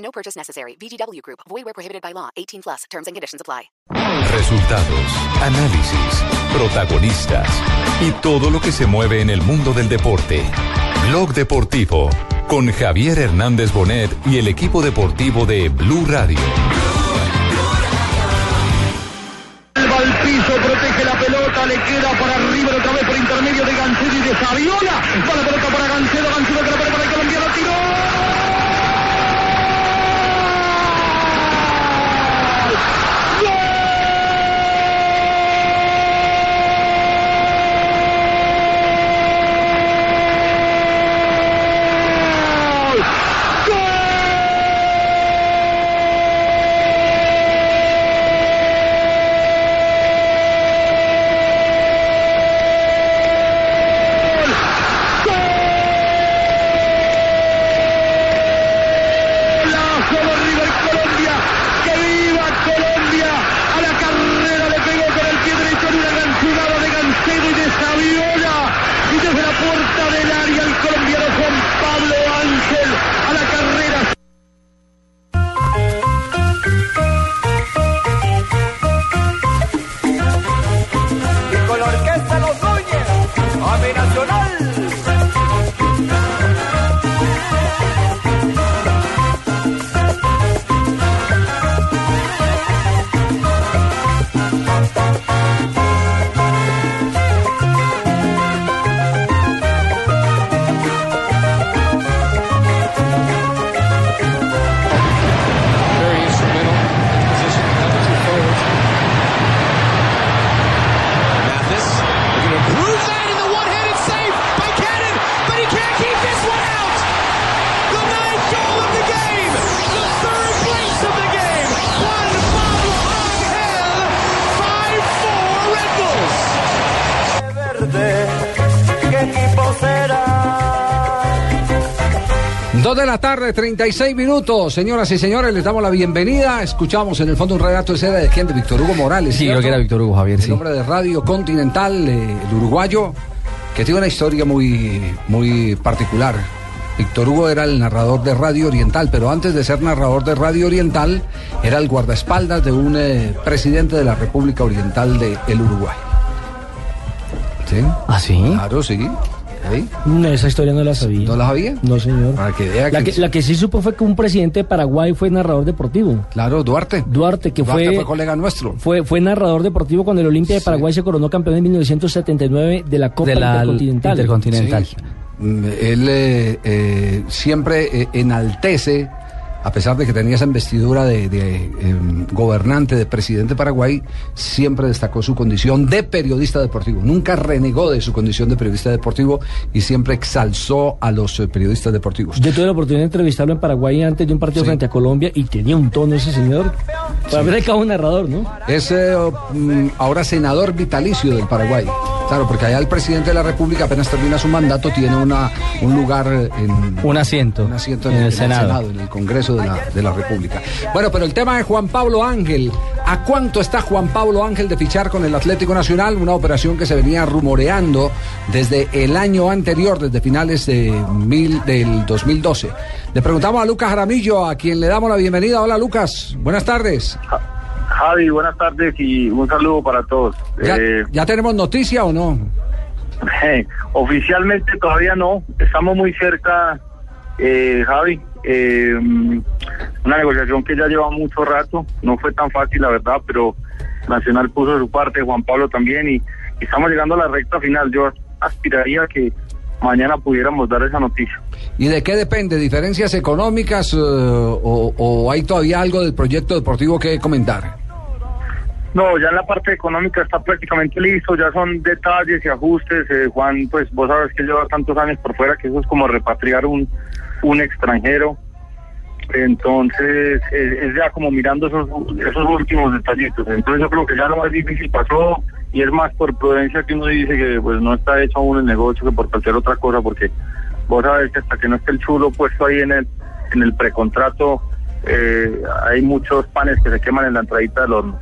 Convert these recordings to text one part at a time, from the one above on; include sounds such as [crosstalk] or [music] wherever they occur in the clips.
No purchase necessary. VGW Group. Void where prohibited by law. 18 plus. Terms and conditions apply. Resultados, análisis, protagonistas y todo lo que se mueve en el mundo del deporte. Blog Deportivo con Javier Hernández Bonet y el equipo deportivo de Blue Radio. Va al piso, protege la pelota, le queda para arriba otra vez por intermedio de Gancedo y de Saviola. Va la pelota para Gancedo, Gancedo que la pone Dos de la tarde, 36 minutos. Señoras y señores, les damos la bienvenida. Escuchamos en el fondo un relato de seda de quién, de Víctor Hugo Morales. Sí, creo ¿cierto? que era Víctor Hugo Javier, El sí. hombre de Radio Continental, eh, el uruguayo, que tiene una historia muy, muy particular. Víctor Hugo era el narrador de Radio Oriental, pero antes de ser narrador de Radio Oriental, era el guardaespaldas de un eh, presidente de la República Oriental del Uruguay. ¿Sí? ¿Ah, sí? Claro, sí. No, esa historia no la sabía. ¿No la sabía? No, señor. Para que vea La que- que, la que sí supo fue que un presidente de Paraguay fue narrador deportivo. Claro, Duarte. Duarte, que Duarte fue, fue colega nuestro. fue, fue narrador deportivo cuando el Olimpia de Paraguay se coronó campeón en 1979 de la Copa De la Intercontinental. Intercontinental. Sí. Mm, Él eh, eh, siempre eh, enaltece, a pesar de que tenía esa investidura de, de, em, gobernante, de presidente de Paraguay, siempre destacó su condición de periodista deportivo. Nunca renegó de su condición de periodista deportivo y siempre exalzó a los eh, periodistas deportivos. Yo tuve la oportunidad de entrevistarlo en Paraguay antes de un partido Sí. frente a Colombia y tenía un tono ese señor. Para ver el cabo narrador, ¿no? Es eh, mm, ahora senador vitalicio del Paraguay. Claro, porque allá el presidente de la República apenas termina su mandato, tiene una, un lugar en, Un asiento, un asiento en el Senado. en el Congreso de la, de la República. Bueno, pero el tema de Juan Pablo Ángel. ¿A cuánto está Juan Pablo Ángel de fichar con el Atlético Nacional? Una operación que se venía rumoreando desde el año anterior, desde finales de mil, del 2012. Le preguntamos a Lucas Jaramillo, a quien le damos la bienvenida. Hola Lucas, buenas tardes. Javi, buenas tardes y un saludo para todos. ¿Ya, Eh, ya tenemos noticia o no? [laughs] oficialmente todavía no, estamos muy cerca, eh, Javi. eh, una negociación que ya lleva mucho rato, no fue tan fácil la verdad, pero Nacional puso de su parte, Juan Pablo también y, y estamos llegando a la recta final. Yo aspiraría que mañana pudiéramos dar esa noticia. ¿Y de qué depende? ¿Diferencias económicas eh, o, o hay todavía algo del proyecto deportivo que comentar? No, ya en la parte económica está prácticamente listo, ya son detalles y ajustes. eh, Juan, pues vos sabes que lleva tantos años por fuera que eso es como repatriar un, un extranjero. Entonces, es, es ya como mirando esos, esos últimos detallitos. Entonces, yo creo que ya lo más difícil pasó y es más por prudencia que uno dice que pues no está hecho aún el negocio que por cualquier otra cosa, porque vos sabés que hasta que no esté el chulo puesto ahí en el, en el precontrato, eh, hay muchos panes que se queman en la entradita del horno.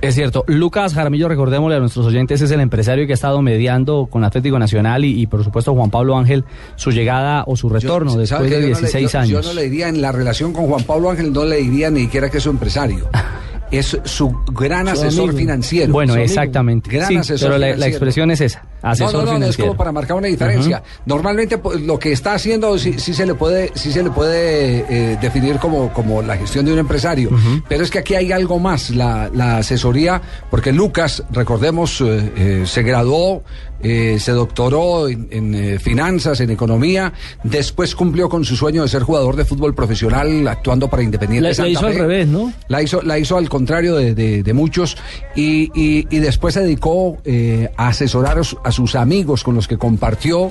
Es cierto. Lucas Jaramillo, recordémosle a nuestros oyentes, es el empresario que ha estado mediando con Atlético Nacional y, y, por supuesto Juan Pablo Ángel su llegada o su retorno Yo- después ¿sabe de que yo no le- 16 yo- años. Yo no le diría en la relación con Juan Pablo Ángel, no le diría ni siquiera que es su empresario. [laughs] Es su gran asesor amigo. financiero. Bueno, exactamente. Gran Sí, asesor pero la- la financiero. expresión es esa, asesor no, no, no, no, es financiero. como para marcar una diferencia. Normalmente pues, lo que está haciendo sí, sí se le puede, sí se le puede eh, definir como, como la gestión de un empresario. Pero es que aquí hay algo más, la, la asesoría, porque Lucas, recordemos, eh, eh, se graduó, eh, se doctoró en, en, eh, finanzas, en economía, después cumplió con su sueño de ser jugador de fútbol profesional, actuando para Independiente. La- hizo al revés, ¿no? La hizo, la hizo al contrario de, de- de muchos y, y- y después se dedicó eh, a asesorar a, su- a sus amigos con los que compartió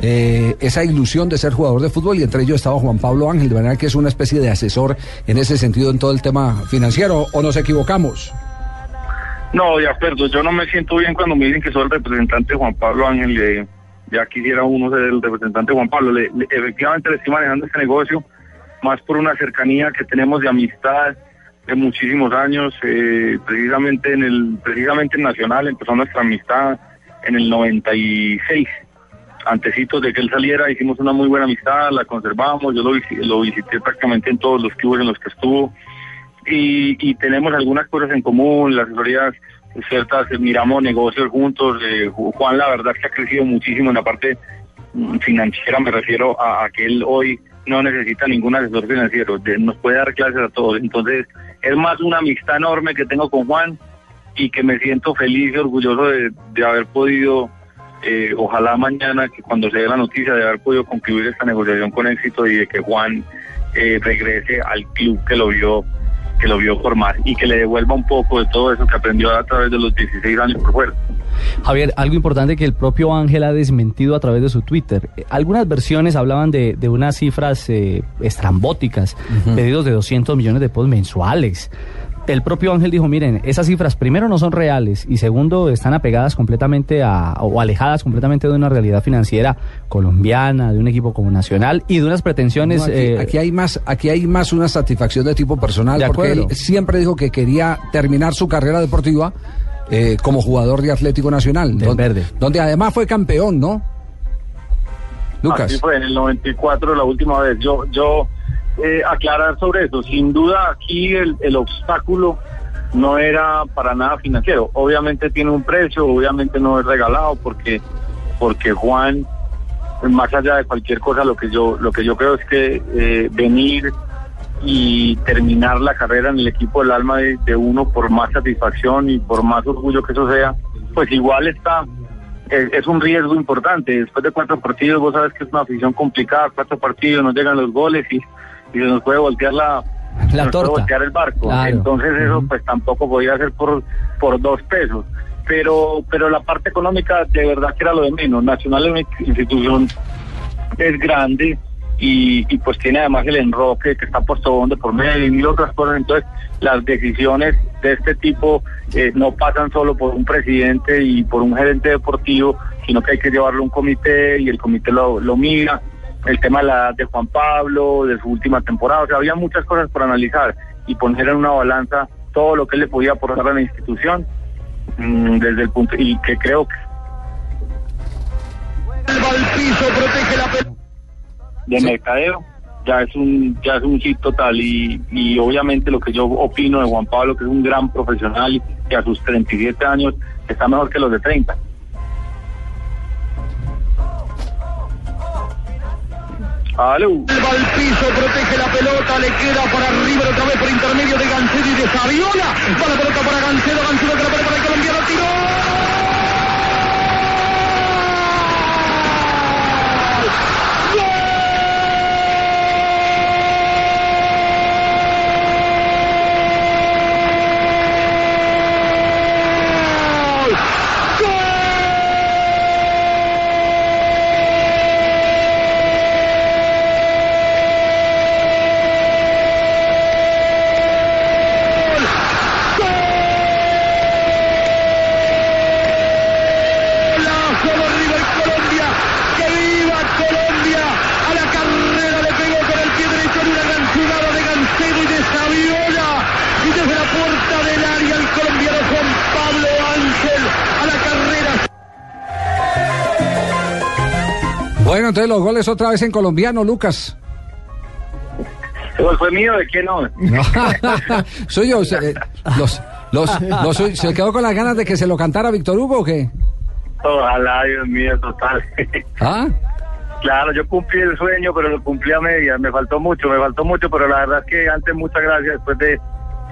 eh, esa ilusión de ser jugador de fútbol y entre ellos estaba Juan Pablo Ángel, de manera que es una especie de asesor en ese sentido en todo el tema financiero, o nos equivocamos. No, de acuerdo, yo no me siento bien cuando me dicen que soy el representante Juan Pablo Ángel, eh, ya quisiera uno ser el representante Juan Pablo. Le- le- efectivamente le estoy manejando este negocio más por una cercanía que tenemos de amistad de muchísimos años, eh, precisamente en el precisamente en Nacional empezó nuestra amistad en el 96. Antecitos de que él saliera hicimos una muy buena amistad, la conservamos, yo lo, lo visité prácticamente en todos los clubes en los que estuvo y, y tenemos algunas cosas en común, las asesorías ciertas, miramos negocios juntos. eh, Ju- Juan, la verdad es que ha crecido muchísimo en la parte mm, financiera, me refiero a, a que él hoy no necesita ningún asesor financiero, de- nos puede dar clases a todos. Entonces, es más una amistad enorme que tengo con Juan y que me siento feliz y orgulloso de, de haber podido, eh, ojalá mañana, que cuando se dé la noticia de haber podido concluir esta negociación con éxito y de que Juan eh, regrese al club que lo vio que lo vio formar y que le devuelva un poco de todo eso que aprendió a través de los 16 años por fuera. Javier, algo importante que el propio Ángel ha desmentido a través de su Twitter. Algunas versiones hablaban de, de unas cifras eh, estrambóticas, pedidos de 200 millones de pesos mensuales. El propio Ángel dijo, miren, esas cifras primero no son reales y segundo están apegadas completamente a, o alejadas completamente de una realidad financiera colombiana, de un equipo como Nacional y de unas pretensiones... No, aquí, eh, aquí hay más, aquí hay más una satisfacción de tipo personal, De porque él siempre dijo que quería terminar su carrera deportiva eh, como jugador de Atlético Nacional, Del donde, Verde. donde además fue campeón, ¿no? Lucas. Así fue en el 94 la última vez. Yo, yo eh, aclarar sobre eso. Sin duda aquí el, el obstáculo no era para nada financiero. Obviamente tiene un precio, obviamente no es regalado porque porque Juan más allá de cualquier cosa lo que yo lo que yo creo es que eh, venir y terminar la carrera en el equipo del alma de, de uno por más satisfacción y por más orgullo que eso sea, pues igual está es, es un riesgo importante. Después de cuatro partidos, vos sabes que es una afición complicada, cuatro partidos, nos llegan los goles y, y se nos puede voltear la, La nos puede voltear el barco. Claro. Entonces eso pues tampoco podía ser por, por dos pesos. Pero, pero la parte económica de verdad que era lo de menos. Nacional es una institución es grande y, y pues tiene además el enroque que está puesto de por medio y mil otras cosas. Entonces, las decisiones de este tipo eh, no pasan solo por un presidente y por un gerente deportivo, sino que hay que llevarlo a un comité y el comité lo, lo mira. El tema de la de Juan Pablo, de su última temporada, o sea, había muchas cosas por analizar y poner en una balanza todo lo que él le podía aportar a la institución mm, desde el punto y que creo que piso, protege la de mercadeo ya es un ya es un hit total y, y obviamente lo que yo opino de Juan Pablo que es un gran profesional y que a sus 37 años está mejor que los de 30 Aló. Al piso, protege la pelota, le queda para arriba otra vez por intermedio de Gancedo y de Saviola. Va la pelota para Gancedo, Gancedo que la pelota para el colombiano, tiró. Bueno, entonces los goles otra vez en colombiano, Lucas. ¿El gol fue mío? ¿De quién no? No. [laughs] Soy yo. se- eh, Los, los, los- ¿Se quedó con las ganas de que se lo cantara Víctor Hugo o qué? Ojalá, Dios mío, total. [laughs] ¿Ah? Claro, yo cumplí el sueño, pero lo cumplí a medias. Me faltó mucho, me faltó mucho, pero la verdad es que antes muchas gracias después de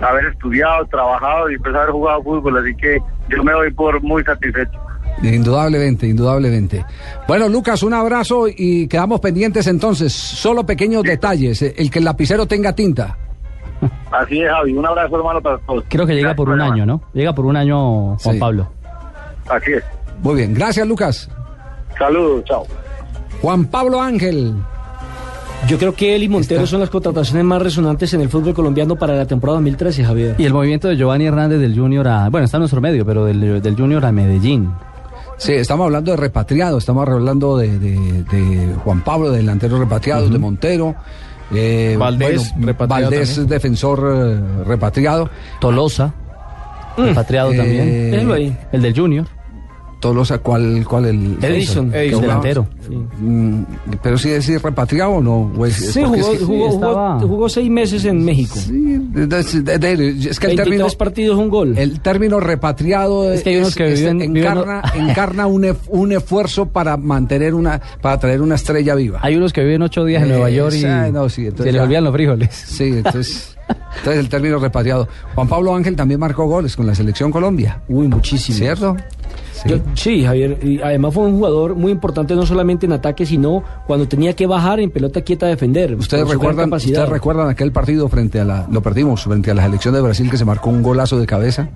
haber estudiado, trabajado y después haber jugado fútbol. Así que yo me voy por muy satisfecho. Indudablemente, indudablemente. Bueno, Lucas, un abrazo y quedamos pendientes entonces. Solo pequeños detalles. El que el lapicero tenga tinta. Así es, Javi. Un abrazo, hermano, para todos. Creo que llega Gracias por un año, ¿no? Llega por un año Juan Sí. Pablo. Así es. Muy bien, gracias Lucas. Saludos, chao. Juan Pablo Ángel. Yo creo que él y Montero son las contrataciones más resonantes en el fútbol colombiano para la temporada 2013, Javier. Y el movimiento de Giovanni Hernández del Junior a... Bueno, está en nuestro medio, pero del, del Junior a Medellín. Sí, estamos hablando de repatriado, estamos hablando de, de- de Juan Pablo, de delanteros repatriados, de Montero. eh, Valdés, repatriado Valdés, también. defensor eh, repatriado. Tolosa, repatriado Eh, también. Déjelo ahí. El del Junior. Tolosa, ¿cuál, cuál el? Edison. Edison. delantero. Mm, pero sí decir repatriado o no. O es- es Sí, jugó, es que- jugó, estaba- jugó seis meses en México. Sí, de- de- de- de- es que el 23 término, partidos, un gol. el término repatriado Es que hay unos que es- viven- viven- encarna, [laughs] encarna un, ef- un esfuerzo para mantener una, para traer una estrella viva. Hay unos que viven ocho días en Eh, Nueva York y esa- no, sí, entonces se les olvidan los frijoles. Sí, entonces, entonces el término repatriado. Juan Pablo Ángel también marcó goles con la selección Colombia, Uy, muchísimo. ¿cierto? Sí. Yo- sí, Javier. Y además fue un jugador muy importante no solamente en ataque, sino cuando tenía que bajar en pelota quieta a defender. Ustedes recuerdan, capacidad. ustedes recuerdan aquel partido frente a la, lo perdimos, frente a la selección de Brasil que se marcó un golazo de cabeza.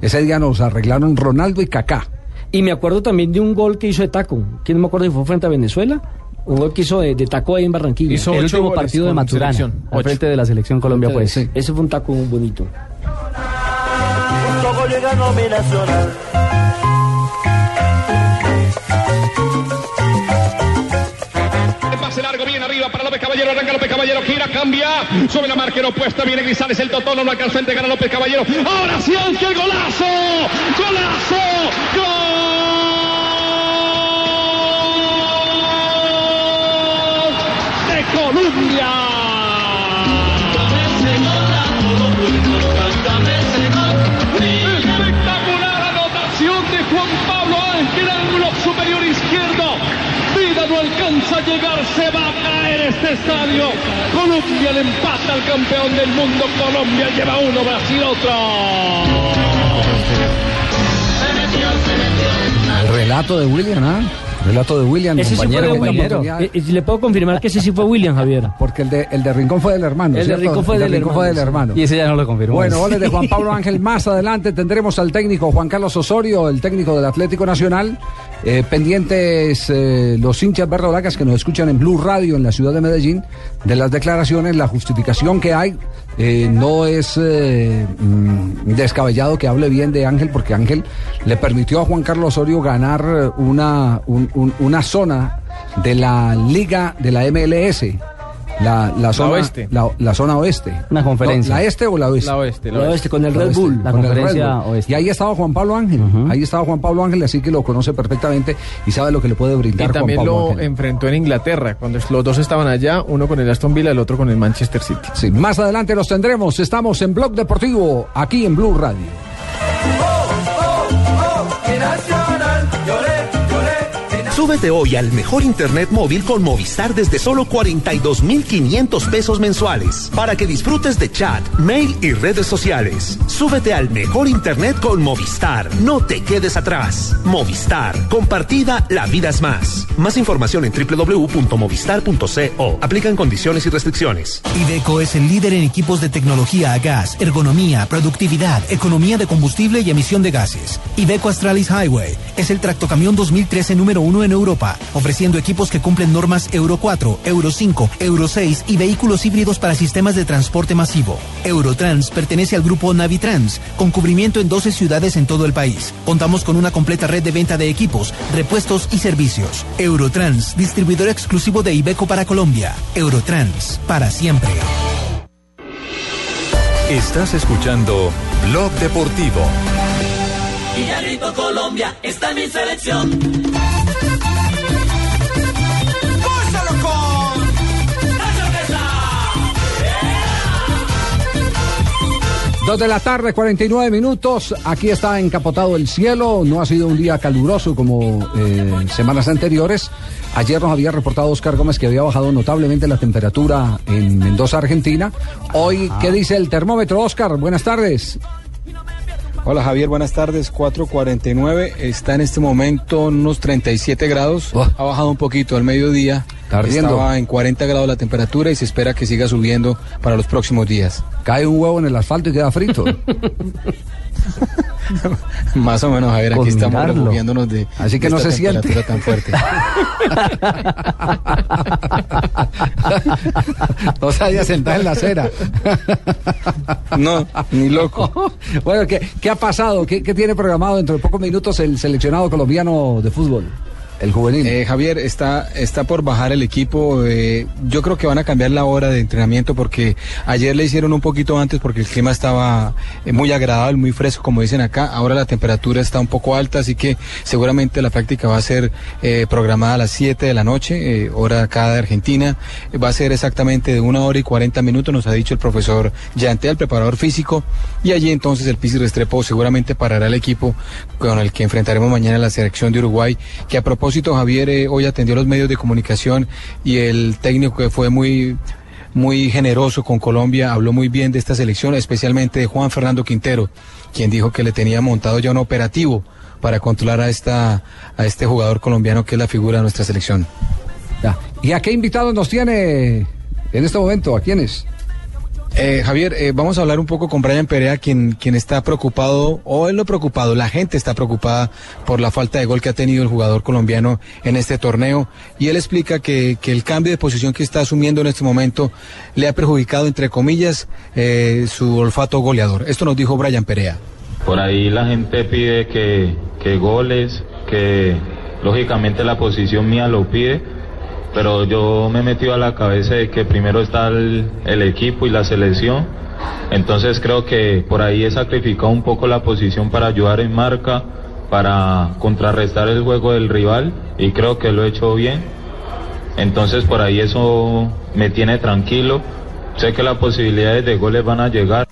Ese día nos arreglaron Ronaldo y Kaká. Y me acuerdo también de un gol que hizo de taco. ¿Quién no me acuerdo si fue frente a Venezuela? Un gol que hizo de, de taco ahí en Barranquilla. Hizo el último partido de Maturana, selección. al frente de la selección Colombia, pues. Sí, Ese fue un taco muy bonito. Caballero, arranca López Caballero, gira, cambia, sobre la marca opuesta, viene Grisales, el Totón, no alcanzó a entregar a López Caballero, ahora sí Ángel, golazo, golazo, gol de Juan Pablo Ángel, ángulo superior izquierdo. Vida no alcanza a llegar, se va este estadio. Colombia le empata al campeón del mundo. Colombia lleva uno, Brasil otro. El relato de William, ¿ah? Relato de William, Ese sí fue compañero, de compañero. Eh, eh, le puedo confirmar que ese sí fue William, Javier. Porque el de, el de Rincón fue del hermano. El de ¿cierto? Rincón fue El de del Rincón fue del hermano. Y ese ya no lo confirmó. Bueno, goles de Juan Pablo Ángel. Más adelante tendremos al técnico Juan Carlos Osorio, el técnico del Atlético Nacional. Eh, pendientes eh, los hinchas verdolagas que nos escuchan en Blue Radio en la ciudad de Medellín de las declaraciones, la justificación que hay. Eh, no es eh, mm, descabellado que hable bien de Ángel porque Ángel le permitió a Juan Carlos Osorio ganar una, un- un- una zona de la liga de la MLS. La, la zona oeste. La, la zona oeste. Una conferencia. No, ¿La este o la oeste? La oeste, la La oeste. oeste con el Red oeste, Bull. La conferencia Bull. oeste. Y ahí estaba Juan Pablo Ángel. Ahí estaba Juan Pablo Ángel, así que lo conoce perfectamente y sabe lo que le puede Y brindar Juan también Pablo lo Ángel. enfrentó en Inglaterra, cuando los dos estaban allá, uno con el Aston Villa, el otro con el Manchester City. Sí, más adelante los tendremos. Estamos en Blog Deportivo, aquí en Blue Radio. Súbete hoy al mejor internet móvil con Movistar desde solo 42,500 pesos mensuales para que disfrutes de chat, mail y redes sociales. Súbete al mejor internet con Movistar. No te quedes atrás. Movistar. Compartida, la vida es más. Más información en www.movistar.co. Aplican condiciones y restricciones. Iveco es el líder en equipos de tecnología a gas, ergonomía, productividad, economía de combustible y emisión de gases. Iveco Astralis Highway es el tractocamión 2013 número uno en Europa, ofreciendo equipos que cumplen normas Euro 4, Euro 5, Euro 6 y vehículos híbridos para sistemas de transporte masivo. Eurotrans pertenece al grupo Navitrans, con cubrimiento en 12 ciudades en todo el país. Contamos con una completa red de venta de equipos, repuestos y servicios. Eurotrans, distribuidor exclusivo de Iveco para Colombia. Eurotrans, para siempre. Estás escuchando Blog Deportivo. Villarrico, Colombia, está mi selección. Dos de la tarde, 49 minutos. Aquí está encapotado el cielo. No ha sido un día caluroso como eh, semanas anteriores. Ayer nos había reportado Oscar Gómez que había bajado notablemente la temperatura en Mendoza, Argentina. Hoy, ¿qué dice el termómetro, Oscar? Buenas tardes. Hola Javier, buenas tardes. 4.49, está en este momento unos 37 grados. Ha bajado un poquito al mediodía. Ardiendo. Estaba en 40 grados la temperatura y se espera que siga subiendo para los próximos días. Cae un huevo en el asfalto y queda frito. [laughs] Más o menos, Javier, aquí Con estamos refugiándonos de, Así que de no esta se siente. tan fuerte. [laughs] no se haya sentado en la acera. No, ni loco. [laughs] Bueno, ¿qué, qué ha pasado? ¿Qué, qué tiene programado dentro de pocos minutos el seleccionado colombiano de fútbol? El juvenil. Eh, Javier, está, está por bajar el equipo. eh, yo creo que van a cambiar la hora de entrenamiento porque ayer le hicieron un poquito antes porque el clima estaba eh, muy agradable, muy fresco, como dicen acá. Ahora la temperatura está un poco alta, así que seguramente la práctica va a ser programada a las 7 de la noche, hora acá de Argentina. Va a ser exactamente de una hora y 40 minutos, nos ha dicho el profesor Yante, el preparador físico. Y allí entonces el Pisi Restrepo seguramente parará el equipo con el que enfrentaremos mañana la selección de Uruguay, que a propósito Javier eh, hoy atendió los medios de comunicación y el técnico que fue muy muy generoso con Colombia, habló muy bien de esta selección, especialmente de Juan Fernando Quintero, quien dijo que le tenía montado ya un operativo para controlar a esta a este jugador colombiano que es la figura de nuestra selección. Ya. ¿Y a qué invitados nos tiene en este momento? ¿A quiénes? Eh, Javier, eh, vamos a hablar un poco con Brian Perea, quien, quien está preocupado, o él no preocupado, la gente está preocupada por la falta de gol que ha tenido el jugador colombiano en este torneo. Y él explica que, que el cambio de posición que está asumiendo en este momento le ha perjudicado, entre comillas, eh, su olfato goleador. Esto nos dijo Brian Perea. Por ahí la gente pide que, que goles, que lógicamente la posición mía lo pide, pero yo me metido a la cabeza de que primero está el, el equipo y la selección. Entonces creo que por ahí he sacrificado un poco la posición para ayudar en marca, para contrarrestar el juego del rival y creo que lo he hecho bien. Entonces por ahí eso me tiene tranquilo. Sé que las posibilidades de goles van a llegar.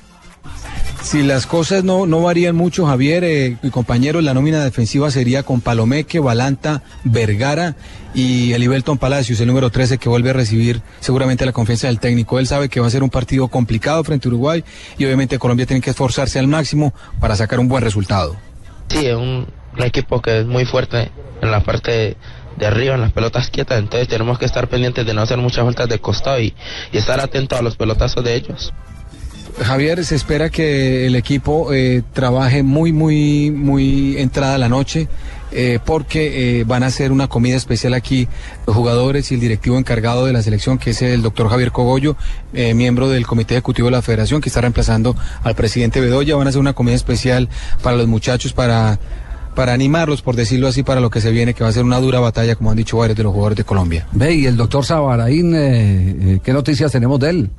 Si las cosas no, no varían mucho, Javier, eh, mi compañero, la nómina defensiva sería con Palomeque, Balanta, Vergara y Elibelton Palacios, el número 13, que vuelve a recibir seguramente la confianza del técnico. Él sabe que va a ser un partido complicado frente a Uruguay y obviamente Colombia tiene que esforzarse al máximo para sacar un buen resultado. Sí, es un, equipo que es muy fuerte en la parte de, de arriba, en las pelotas quietas, entonces tenemos que estar pendientes de no hacer muchas vueltas de costado y, y estar atentos a los pelotazos de ellos. Javier, se espera que el equipo eh, trabaje muy, muy, muy entrada la noche. eh, porque eh, van a hacer una comida especial aquí los jugadores y el directivo encargado de la selección, que es el doctor Javier Cogollo, eh, miembro del comité ejecutivo de la federación, que está reemplazando al presidente Bedoya. Van a hacer una comida especial para los muchachos, para, para animarlos, por decirlo así, para lo que se viene, que va a ser una dura batalla, como han dicho varios de los jugadores de Colombia. Ve, y el doctor Sabaraín, eh, eh, ¿qué noticias tenemos de él?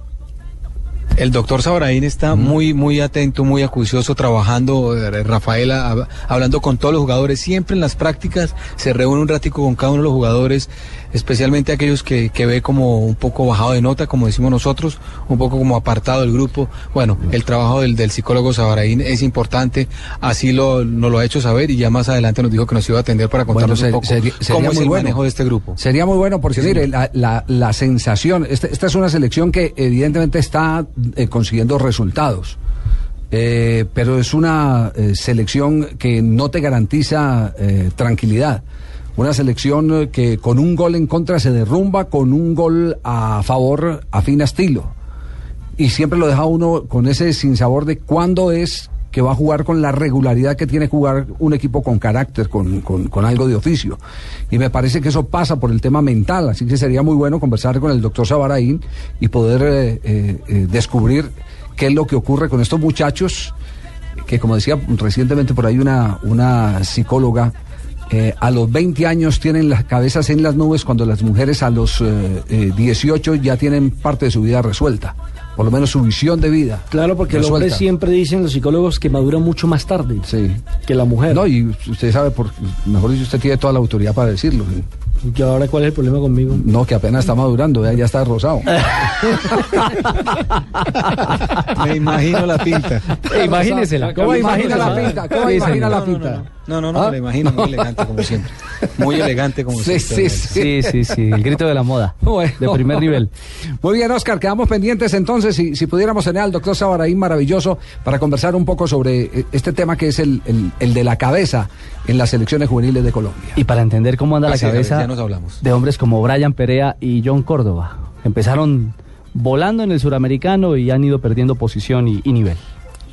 El doctor Sabraín está muy, muy atento, muy acucioso, trabajando, eh, Rafaela, hab- hablando con todos los jugadores. Siempre en las prácticas se reúne un ratico con cada uno de los jugadores, especialmente aquellos que, que ve como un poco bajado de nota, como decimos nosotros, un poco como apartado del grupo. Bueno, el trabajo del, del psicólogo Sabraín es importante, así lo, nos lo ha hecho saber y ya más adelante nos dijo que nos iba a atender para contarnos Bueno, un poco cómo es el bueno. manejo de este grupo. Sería muy bueno porque, Sí, mire, la, la- la sensación, esta, esta es una selección que evidentemente está eh, consiguiendo resultados, eh, pero es una eh, selección que no te garantiza tranquilidad. Una selección que con un gol en contra se derrumba, con un gol a favor afina estilo. Y siempre lo deja uno con ese sinsabor de cuándo es que va a jugar con la regularidad que tiene jugar un equipo con carácter, con, con- algo de oficio. Y me parece que eso pasa por el tema mental, así que sería muy bueno conversar con el doctor Sabaraín y poder eh, eh, eh, descubrir qué es lo que ocurre con estos muchachos, que como decía recientemente por ahí una, una psicóloga, eh, a los 20 años tienen las cabezas en las nubes cuando las mujeres a los eh, eh, 18 ya tienen parte de su vida resuelta, por lo menos su visión de vida. Claro, porque el hombre siempre dicen los psicólogos que madura mucho más tarde Sí. que la mujer. No, y usted sabe, por, mejor dicho, usted tiene toda la autoridad para decirlo. ¿sí? ¿Y ahora cuál es el problema conmigo? No, que apenas está madurando, ya, ya está rosado. [laughs] Me imagino la pinta. Imagínesela. ¿Cómo imagina la pinta? ¿Cómo imagina la No, pinta? No, no, no, ¿Ah? me la imagino muy elegante como siempre. Muy [laughs] elegante como Sí, siempre. sí, Sí, sí, sí. El grito de la moda. [laughs] Bueno. De primer nivel. Muy bien, Oscar, quedamos pendientes entonces, si, si pudiéramos tener al doctor Sabaraín maravilloso para conversar un poco sobre eh, este tema que es el, el- el de la cabeza en las selecciones juveniles de Colombia. Y para entender cómo anda Así la Javier, cabeza ya nos hablamos. de hombres como Brian Perea y John Córdoba. Empezaron volando en el suramericano y han ido perdiendo posición y, y nivel.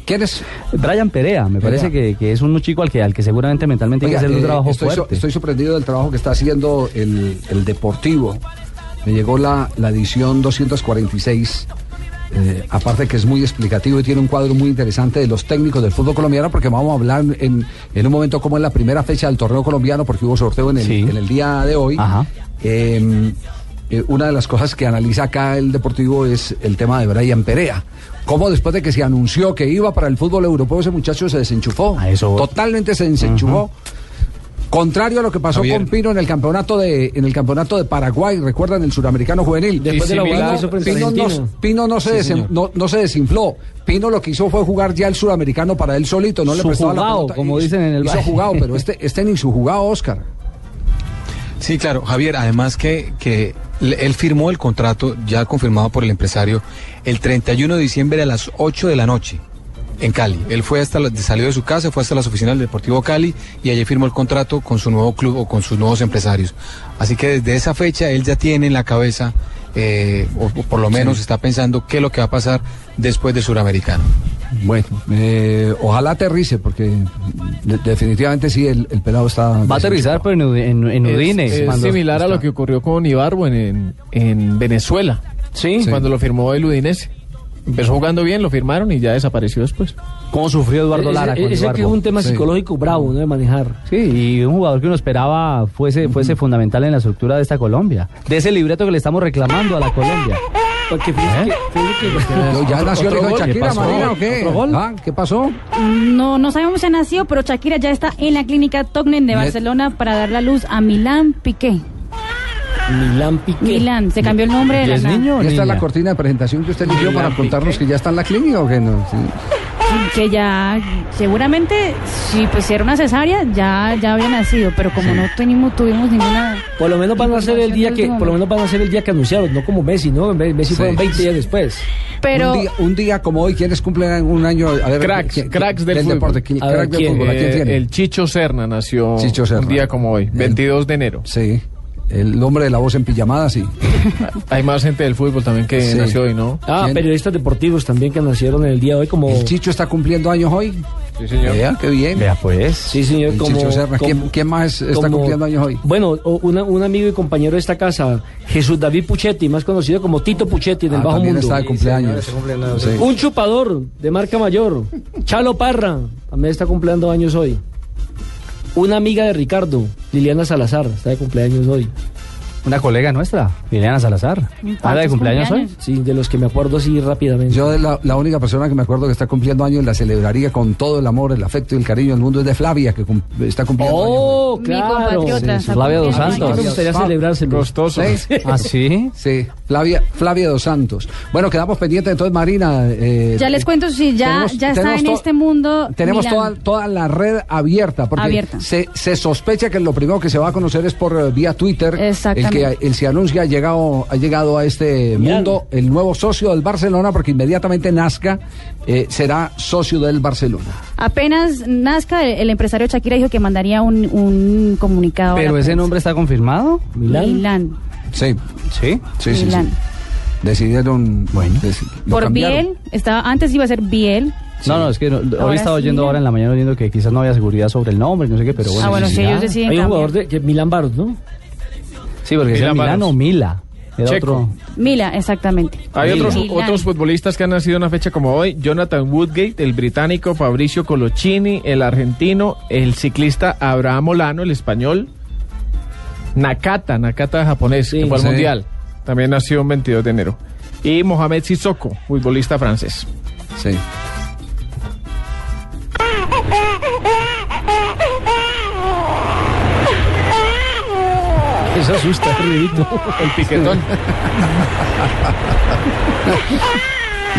¿Quién es? Brian Perea, me parece que, que es un chico al que, al que seguramente mentalmente hay que Oiga, hacer un eh, trabajo estoy, so- fuerte. estoy sorprendido del trabajo que está haciendo el, el Deportivo. Me llegó la, la edición 246. eh, aparte que es muy explicativo y tiene un cuadro muy interesante de los técnicos del fútbol colombiano, porque vamos a hablar en, en un momento como es la primera fecha del torneo colombiano, porque hubo sorteo en el, Sí. en el día de hoy. Eh, eh, una de las cosas que analiza acá el Deportivo es el tema de Brian Perea. Cómo después de que se anunció que iba para el fútbol europeo, ese muchacho se desenchufó. Totalmente se desenchufó. Contrario a lo que pasó Javier. con Pino en el campeonato de en el campeonato de Paraguay, recuerdan el suramericano juvenil. Después de la a Pino, no. Pino no se Sí, desen- no, no se desinfló. Pino lo que hizo fue jugar ya el suramericano para él solito, no le prestaba la jugado, pelota. como dicen en el hizo jugado, pero [laughs] este este ni su jugado, Oscar. Sí, claro, Javier, además que, que él firmó el contrato ya confirmado por el empresario el 31 de diciembre a las 8 de la noche en Cali. Él fue hasta la- salió de su casa, fue hasta las oficinas del Deportivo Cali y allí firmó el contrato con su nuevo club o con sus nuevos empresarios. Así que desde esa fecha él ya tiene en la cabeza, eh, o, o por lo menos está pensando qué es lo que va a pasar después del Suramericano. Bueno, eh, ojalá aterrice, porque de- definitivamente sí, el, el pelado está... Va a aterrizar, pero en, en, en Udine. Es, similar a lo que ocurrió con Ibarbo en, en, en Venezuela. Sí. Cuando lo firmó el Udinese. Empezó jugando bien, lo firmaron y ya desapareció después. ¿Cómo sufrió Eduardo Lara Ese, con ese que es un tema Sí. psicológico bravo, ¿no? De manejar. Sí, y un jugador que uno esperaba fuese, fuese fundamental en la estructura de esta Colombia. De ese libreto que le estamos reclamando a la Colombia. Porque que- que- Yo, ¿Ya Otro- nació el otro hijo de gol. Shakira, ¿Qué pasó? Marina, o qué? ¿Otro gol? Ah, ¿Qué pasó? No, no sabemos si ha nacido, pero Shakira ya está en la clínica Tognen de Barcelona para dar la luz a Milán Piqué. Milán Piqué. Milán, se cambió el nombre de la nada. ¿Y esta es la cortina de presentación que usted eligió para contarnos que ya está en la clínica o qué no? Que ya, seguramente, si pues era una cesárea, ya, ya había nacido, pero como no tuvimos, tuvimos ninguna... Por lo menos van a ser el día que, por lo menos van a ser el día que anunciaron, no como Messi, ¿no? Messi Sí. fueron 20 días después. Pero- Un día, un día como hoy, ¿quiénes cumplen un año? A ver, Cracks, ¿quién- cracks del, del fútbol. deporte? ¿Quién- A ver, crack del ¿quién? fútbol? ¿A quién Eh, tiene? El Chicho Serna nació Chicho Serna. un día como hoy, 22 de enero. Sí, el hombre de la voz en pijamada, sí. [laughs] Hay más gente del fútbol también que Sí. nació hoy, ¿no? Ah, ¿Quién? periodistas deportivos también que nacieron en el día de hoy como... ¿El Chicho está cumpliendo años hoy? Sí, señor. Vea, qué bien. Vea, pues. Sí, señor, El como... Chicho Serna. ¿Quién, como- quién más está como- cumpliendo años hoy? Bueno, una- un amigo y compañero de esta casa, Jesús David Puchetti, más conocido como Tito Puchetti del Ah, Bajo Mundo. está de cumpleaños. Sí. Un chupador de marca mayor, Chalo Parra, también está cumpliendo años hoy. Una amiga de Ricardo, Liliana Salazar, está de cumpleaños hoy. Una colega nuestra, Liliana Salazar. ¿Anda de cumpleaños hoy? Sí, de los que me acuerdo así rápidamente. Yo de la, la única persona que me acuerdo que está cumpliendo años y la celebraría con todo el amor, el afecto y el cariño del mundo es de Flavia, que cum- está cumpliendo años. Oh, Mi claro. compatriota. Sí, sí. Flavia dos Santos. Me años. gustaría celebrárselo. Costoso. ¿Sí? ¿Ah, sí? Sí, Flavia, Flavia dos Santos. Bueno, quedamos pendientes entonces, Marina. eh, Ya les cuento si ya, tenemos- ya está en este mundo. Tenemos Milán. toda, toda la red abierta, porque Abierta. Se, se sospecha que lo primero que se va a conocer es por eh, vía Twitter. El Exactamente. Que el se anuncia ha llegado, ha llegado a este mundo el nuevo socio del Barcelona, porque inmediatamente nazca eh, será socio del Barcelona. Apenas nazca, el, el empresario Shakira dijo que mandaría un, un comunicado. a ¿Pero la ese prensa. nombre está confirmado? Milán. Milán. Sí, Sí. sí, sí. sí. Milán. Decidieron. Bueno, Por Biel, estaba, antes iba a ser Biel. No, no, es que no- hoy estaba sí, oyendo ahora en la mañana oyendo que quizás no había seguridad sobre el nombre, no sé qué, pero bueno. Ah, bueno, sí, si ellos deciden Hay un jugador de que, Milán Baros, ¿no? Sí, porque Milán Milán Baros. o Mila. Era Checo. otro. Mila, exactamente. Hay otros, Milán. otros futbolistas que han nacido en una fecha como hoy. Jonathan Woodgate, el británico, Fabricio Colochini, el argentino, el ciclista Abraham Olano, el español, Nakata, Nakata japonés, Sí. que fue al Sí. Mundial. También nació un 22 de enero. Y Mohamed Sissoko, futbolista francés. Sí. Se asusta. El piquetón.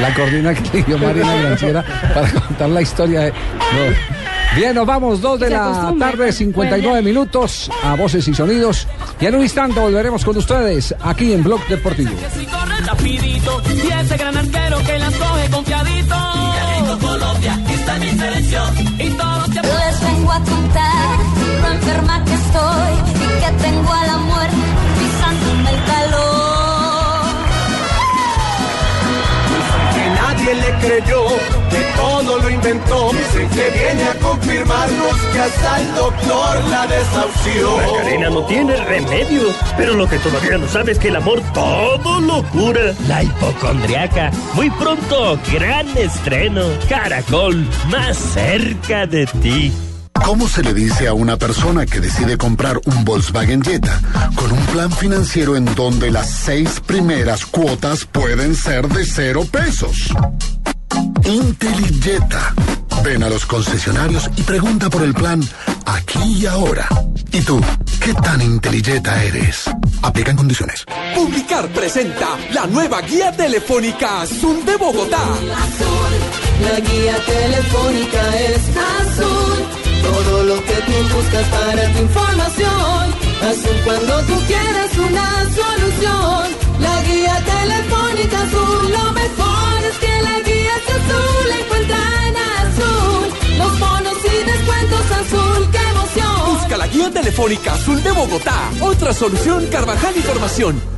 La coordina que le dio Marina Granciera para contar la historia de. No. Bien, nos vamos, dos de la tarde, 59 minutos a voces y sonidos. Y en un instante volveremos con ustedes aquí en Blog Deportivo. Si corre rapidito y ese gran arquero que las coge confiadito. Y rico Colombia, está en mi selección. Vengo a contar lo enferma que estoy y que tengo a la muerte nadie le creyó, que todo lo inventó. Dicen que viene a confirmarnos que hasta el doctor la desahució. Macarena no tiene remedio, pero lo que todavía no sabe es que el amor todo lo cura. La hipocondriaca. Muy pronto, gran estreno. Caracol, más cerca de ti. ¿Cómo se le dice a una persona que decide comprar un Volkswagen Jetta con un plan financiero en donde las seis primeras cuotas pueden ser de cero pesos? IntelliJetta. Ven a los concesionarios y pregunta por el plan aquí y ahora. ¿Y tú, qué tan IntelliJetta eres? Aplican condiciones. Publicar presenta la nueva guía telefónica Azul de Bogotá. La guía telefónica es azul. Todo lo que tú buscas para tu información. Azul cuando tú quieras una solución. La guía telefónica azul. Lo mejor es que la guía es azul. La encuentra en azul. Los bonos y descuentos azul. ¡Qué emoción! Busca la guía telefónica Azul de Bogotá. Otra solución Carvajal Información.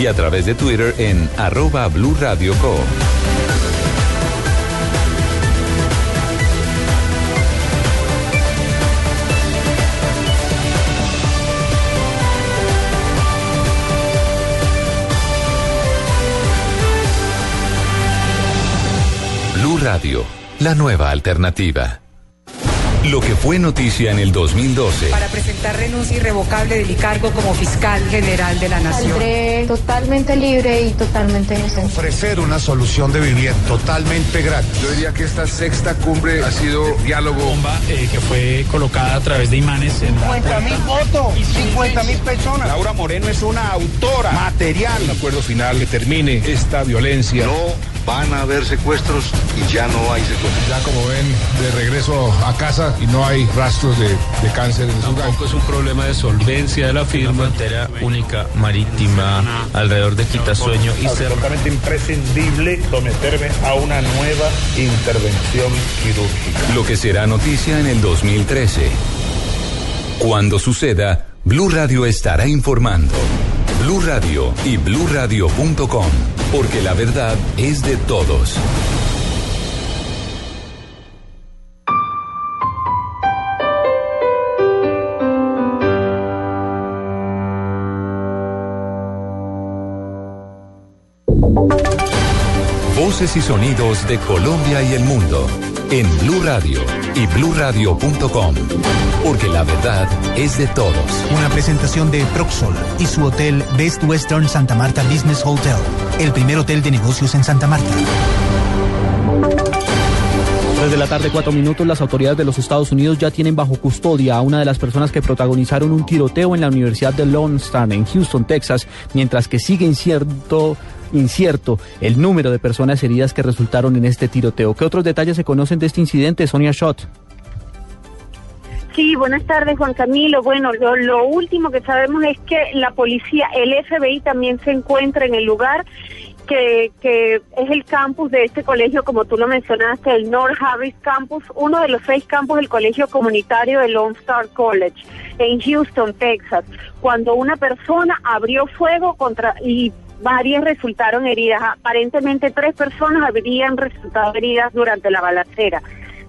y a través de Twitter en arroba Blue Radio Co. Blue Radio, la nueva alternativa. Lo que fue noticia en el 2012. para presentar renuncia irrevocable de mi cargo como fiscal general de la nación. Saldré totalmente libre y totalmente inocente. Ofrecer una solución de vivienda totalmente gratis. Yo diría que esta sexta cumbre ha sido diálogo. bomba eh, que fue colocada a través de imanes en la 50 mil votos y 50 mil personas. Laura Moreno es una autora material. Un acuerdo final que termine esta violencia. No van a haber secuestros y ya no hay secuestros. Ya como ven, de regreso a casa y no hay rastros de, de cáncer en. Tampoco es un problema de solvencia de la firma. frontera única marítima alrededor de Quitasueño y Cerro. Absolutamente imprescindible someterme a una nueva intervención quirúrgica. Lo que será noticia en el 2013. Cuando suceda, Blue Radio estará informando. Blue Radio y bluradio.com, porque la verdad es de todos. Voces y sonidos de Colombia y el mundo en Blue Radio y bluradio.com, porque la verdad es de todos. Una presentación de Proxol y su hotel Best Western Santa Marta Business Hotel, el primer hotel de negocios en Santa Marta. Desde la tarde, cuatro minutos, las autoridades de los Estados Unidos ya tienen bajo custodia a una de las personas que protagonizaron un tiroteo en la Universidad de Lone Star en Houston, Texas, mientras que sigue incierto, incierto el número de personas heridas que resultaron en este tiroteo. ¿Qué otros detalles se conocen de este incidente, Sonia Schott? Sí, buenas tardes, Juan Camilo. Bueno, lo, último que sabemos es que la policía, el FBI también se encuentra en el lugar que, que es el campus de este colegio, como tú lo mencionaste, el North Harris Campus, uno de los seis campus del colegio comunitario de Lone Star College en Houston, Texas, cuando una persona abrió fuego contra y varias resultaron heridas. Aparentemente tres personas habrían resultado heridas durante la balacera.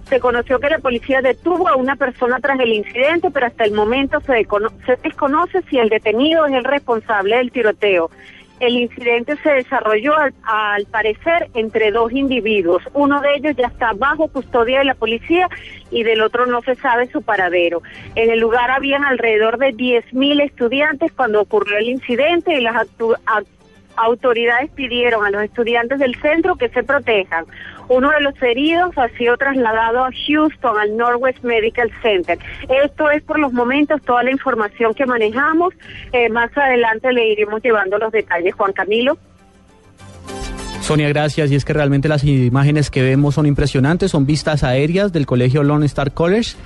Se conoció que la policía detuvo a una persona tras el incidente, pero hasta el momento se, se desconoce si el detenido es el responsable del tiroteo. El incidente se desarrolló al, al parecer entre dos individuos. Uno de ellos ya está bajo custodia de la policía y del otro no se sabe su paradero. En el lugar habían alrededor de 10.000 estudiantes cuando ocurrió el incidente y las autoridades pidieron a los estudiantes del centro que se protejan. Uno de los heridos ha sido trasladado a Houston, al Northwest Medical Center. Esto es por los momentos toda la información que manejamos. Eh, más adelante le iremos llevando los detalles, Juan Camilo. Sonia, gracias. Y es que realmente las imágenes que vemos son impresionantes, son vistas aéreas del colegio Lone Star College.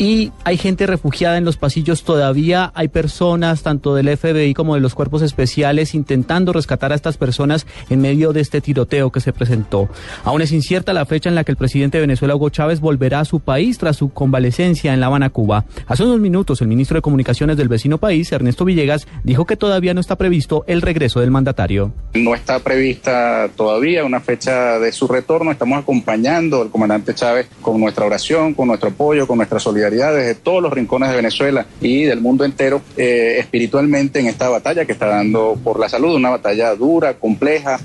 Y hay gente refugiada en los pasillos todavía, hay personas tanto del FBI como de los cuerpos especiales intentando rescatar a estas personas en medio de este tiroteo que se presentó. Aún es incierta la fecha en la que el presidente de Venezuela, Hugo Chávez, volverá a su país tras su convalecencia en La Habana, Cuba. Hace unos minutos, el ministro de Comunicaciones del vecino país, Ernesto Villegas, dijo que todavía no está previsto el regreso del mandatario. No está prevista todavía una fecha de su retorno. Estamos acompañando al comandante Chávez con nuestra oración, con nuestro apoyo, con nuestra solidaridad desde todos los rincones de Venezuela y del mundo entero eh, espiritualmente en esta batalla que está dando por la salud, una batalla dura, compleja,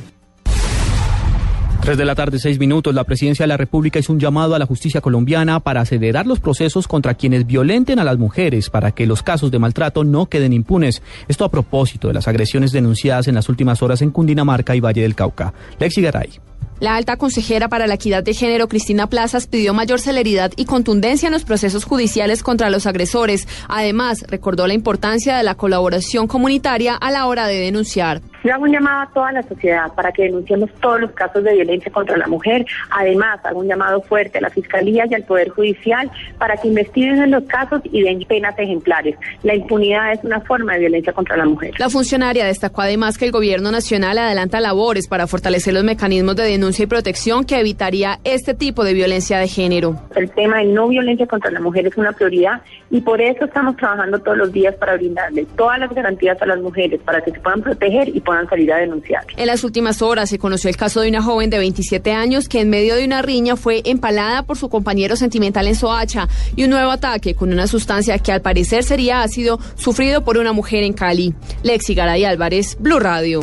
Tres de la tarde, seis minutos. La presidencia de la República hizo un llamado a la justicia colombiana para acelerar los procesos contra quienes violenten a las mujeres para que los casos de maltrato no queden impunes. Esto a propósito de las agresiones denunciadas en las últimas horas en Cundinamarca y Valle del Cauca. Lexi Garay. La alta consejera para la equidad de género, Cristina Plazas, pidió mayor celeridad y contundencia en los procesos judiciales contra los agresores. Además, recordó la importancia de la colaboración comunitaria a la hora de denunciar. Yo hago un llamado a toda la sociedad para que denunciemos todos los casos de violencia contra la mujer. Además, hago un llamado fuerte a la Fiscalía y al Poder Judicial para que investiguen en los casos y den penas ejemplares. La impunidad es una forma de violencia contra la mujer. La funcionaria destacó además que el gobierno nacional adelanta labores para fortalecer los mecanismos de denuncia y protección que evitaría este tipo de violencia de género. El tema de no violencia contra la mujer es una prioridad y por eso estamos trabajando todos los días para brindarle todas las garantías a las mujeres para que se puedan proteger y puedan salir a denunciar. En las últimas horas se conoció el caso de una joven de 27 años que en medio de una riña fue empalada por su compañero sentimental en Soacha y un nuevo ataque con una sustancia que al parecer sería ácido sufrido por una mujer en Cali. Lexi Garay Álvarez, Blue Radio.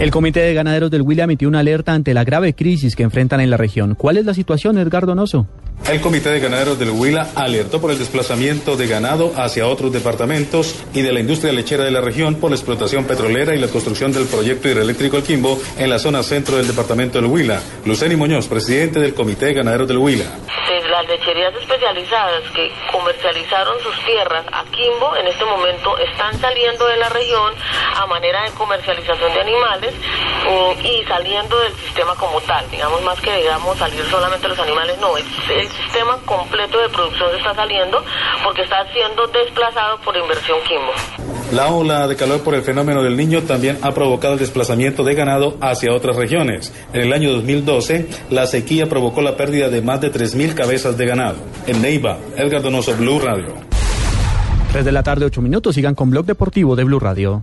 El Comité de Ganaderos del Huila emitió una alerta ante la grave crisis que enfrentan en la región. ¿Cuál es la situación, Edgar Donoso? El Comité de Ganaderos del Huila alertó por el desplazamiento de ganado hacia otros departamentos y de la industria lechera de la región por la explotación petrolera y la construcción del proyecto hidroeléctrico El Quimbo en la zona centro del departamento del Huila. Luceni Muñoz, presidente del Comité de Ganaderos del Huila. las lecherías especializadas que comercializaron sus tierras a Quimbo en este momento están saliendo de la región a manera de comercialización de animales eh, y saliendo del sistema como tal, digamos más que digamos salir solamente los animales, no, el, el sistema completo de producción está saliendo porque está siendo desplazado por inversión Quimbo. La ola de calor por el fenómeno del niño también ha provocado el desplazamiento de ganado hacia otras regiones. En el año 2012, la sequía provocó la pérdida de más de 3.000 cabezas de ganado. En Neiva, Edgar Donoso, Blue Radio. 3 de la tarde, 8 minutos. Sigan con Blog Deportivo de Blue Radio.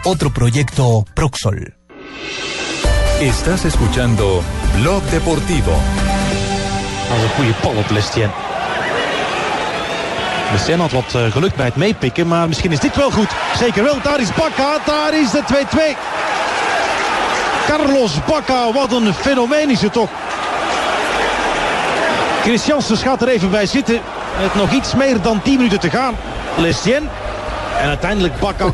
Otro proyecto Proxol. Estás escuchando Blog Deportivo. Dat is een goede bal op Lestien. Lestien had wat eh, geluk bij het meepikken, maar misschien is dit wel goed. Zeker wel, daar is Bakka, daar is de 2-2. Carlos Bakka, wat een fenomeen is het toch. Chris Janssens gaat er even bij zitten. Met nog iets meer dan 10 minuten te gaan. Lestien. En uiteindelijk Bakka.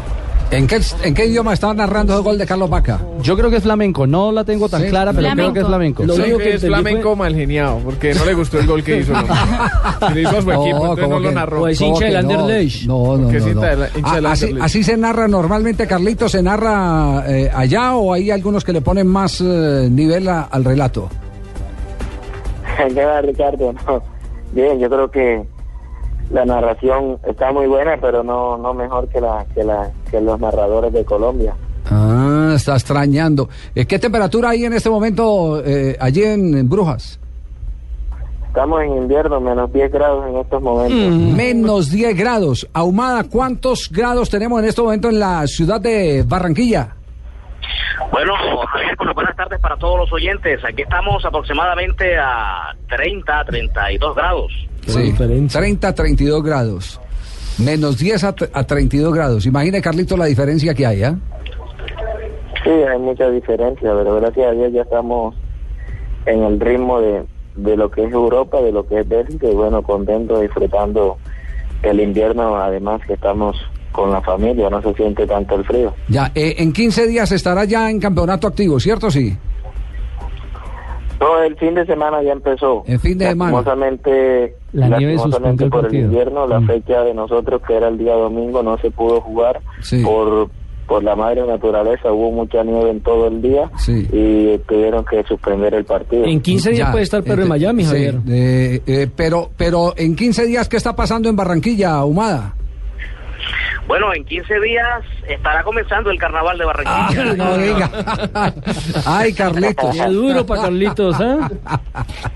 ¿En qué, ¿En qué idioma estaba narrando el gol de Carlos Vaca? Yo creo que es flamenco, no la tengo tan Sí. clara, pero creo que es flamenco. Lo único que es flamenco mal geniado, porque no le gustó el gol que hizo. ¿no? [laughs] Se le hizo a su equipo, entonces no ¿cómo lo narró. ¿cómo que no? No, no, no, es no. hincha de la- hincha Ah, del así, Anderlecht. así se narra normalmente, Carlito, ¿se narra eh, allá o hay algunos que le ponen más eh, nivel a- al relato? [laughs] ¿Qué va, Ricardo? [laughs] No. Bien, yo creo que la narración está muy buena, pero no no mejor que la que la que los narradores de Colombia. Ah, está extrañando. Eh, ¿Qué temperatura hay en este momento eh, allí en, en Brujas? Estamos en invierno, menos 10 grados en estos momentos. Menos 10 grados. Ahumada, ¿cuántos grados tenemos en este momento en la ciudad de Barranquilla? Bueno, buenas tardes para todos los oyentes. Aquí estamos aproximadamente a 30, 32 grados. Sí, 30 a 32 grados. Menos 10 a, a 32 grados. Imagine, Carlito, la diferencia que hay, ¿ah? Sí, hay mucha diferencia, pero gracias a Dios ya estamos en el ritmo de, de lo que es Europa, de lo que es Bélgica, y bueno, contento, disfrutando el invierno, además que estamos con la familia, no se siente tanto el frío. Ya, eh, en 15 días estará ya en campeonato activo, ¿cierto? Sí. No, el fin de semana ya empezó. El fin de semana. Lastimosamente, La nieve lastimosamente por el invierno, la Mm. fecha de nosotros, que era el día domingo, no se pudo jugar Sí. por por la madre naturaleza. Hubo mucha nieve en todo el día Sí. y tuvieron que suspender el partido. En 15 días Ya, puede estar Pedro en eh, Miami, sí, Javier. eh, eh, pero, pero en 15 días, ¿qué está pasando en Barranquilla, Ahumada? Bueno, en 15 días estará comenzando el carnaval de Barranquilla. no diga. Ay, Carlitos. Qué duro para Carlitos, ¿ah?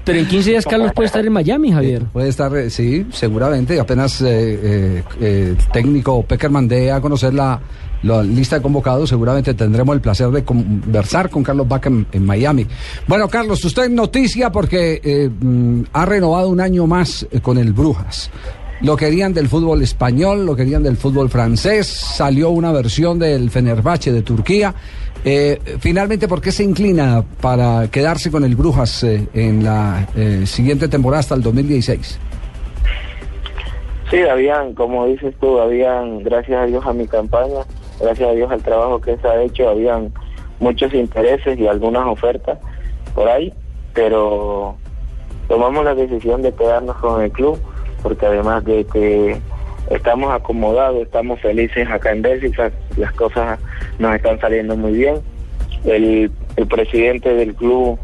Pero en 15 días Carlos puede estar en Miami, Javier. Puede estar, eh, sí, seguramente. Apenas eh, eh, eh, el técnico Peckerman dé a conocer la, la lista de convocados, seguramente tendremos el placer de conversar con Carlos Vaca en, en Miami. Bueno, Carlos, usted en noticia porque eh, mm, ha renovado un año más eh, con el Brujas. Lo querían del fútbol español, lo querían del fútbol francés, salió una versión del Fenerbahce de Turquía. Eh, finalmente, ¿por qué se inclina para quedarse con el Brujas eh, en la eh, siguiente temporada hasta el 2016? Sí, habían, como dices tú, habían, gracias a Dios a mi campaña, gracias a Dios al trabajo que se ha hecho, habían muchos intereses y algunas ofertas por ahí, pero tomamos la decisión de quedarnos con el club, porque además de que estamos acomodados, estamos felices acá en Bélgica, las cosas nos están saliendo muy bien. El, el presidente del club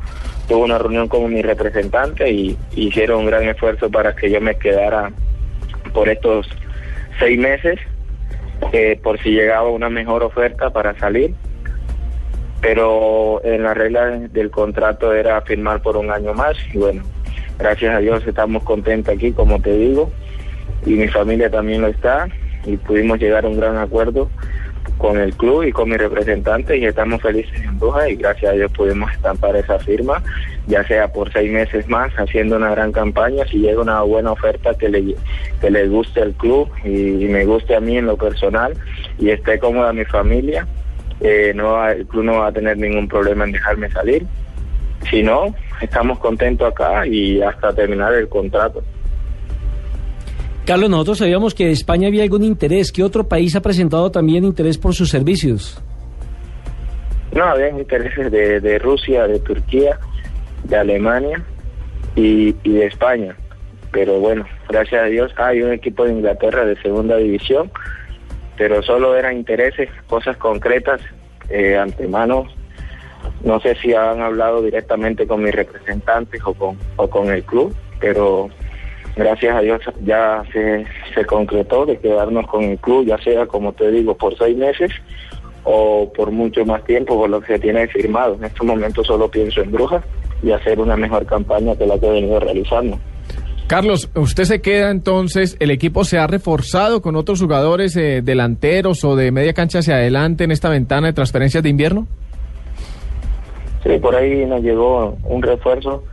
tuvo una reunión con mi representante y hicieron un gran esfuerzo para que yo me quedara por estos seis meses, eh, por si llegaba una mejor oferta para salir. Pero en la regla del contrato era firmar por un año más y bueno, gracias a Dios estamos contentos aquí, como te digo, y mi familia también lo está y pudimos llegar a un gran acuerdo con el club y con mi representante y estamos felices en Brujas y gracias a Dios pudimos estampar esa firma, ya sea por seis meses más, haciendo una gran campaña, si llega una buena oferta que le, que le guste al club y, me guste a mí en lo personal y esté cómoda mi familia, eh, no el club no va a tener ningún problema en dejarme salir. Si no, estamos contentos acá y hasta terminar el contrato. Carlos, nosotros sabíamos que de España había algún interés. ¿Qué otro país ha presentado también interés por sus servicios? No, había intereses de, de Rusia, de Turquía, de Alemania y, y de España. Pero bueno, gracias a Dios hay un equipo de Inglaterra de segunda división, pero solo eran intereses, cosas concretas, eh, antemano. No sé si han hablado directamente con mis representantes o con, o con el club, pero gracias a Dios ya se, se concretó de quedarnos con el club, ya sea, como te digo, por seis meses o por mucho más tiempo, por lo que se tiene firmado. En estos momentos solo pienso en Brujas y hacer una mejor campaña que la que he venido realizando. Carlos, usted se queda entonces, el equipo se ha reforzado con otros jugadores eh, delanteros o de media cancha hacia adelante en esta ventana de transferencias de invierno. Sí, por ahí nos llegó un refuerzo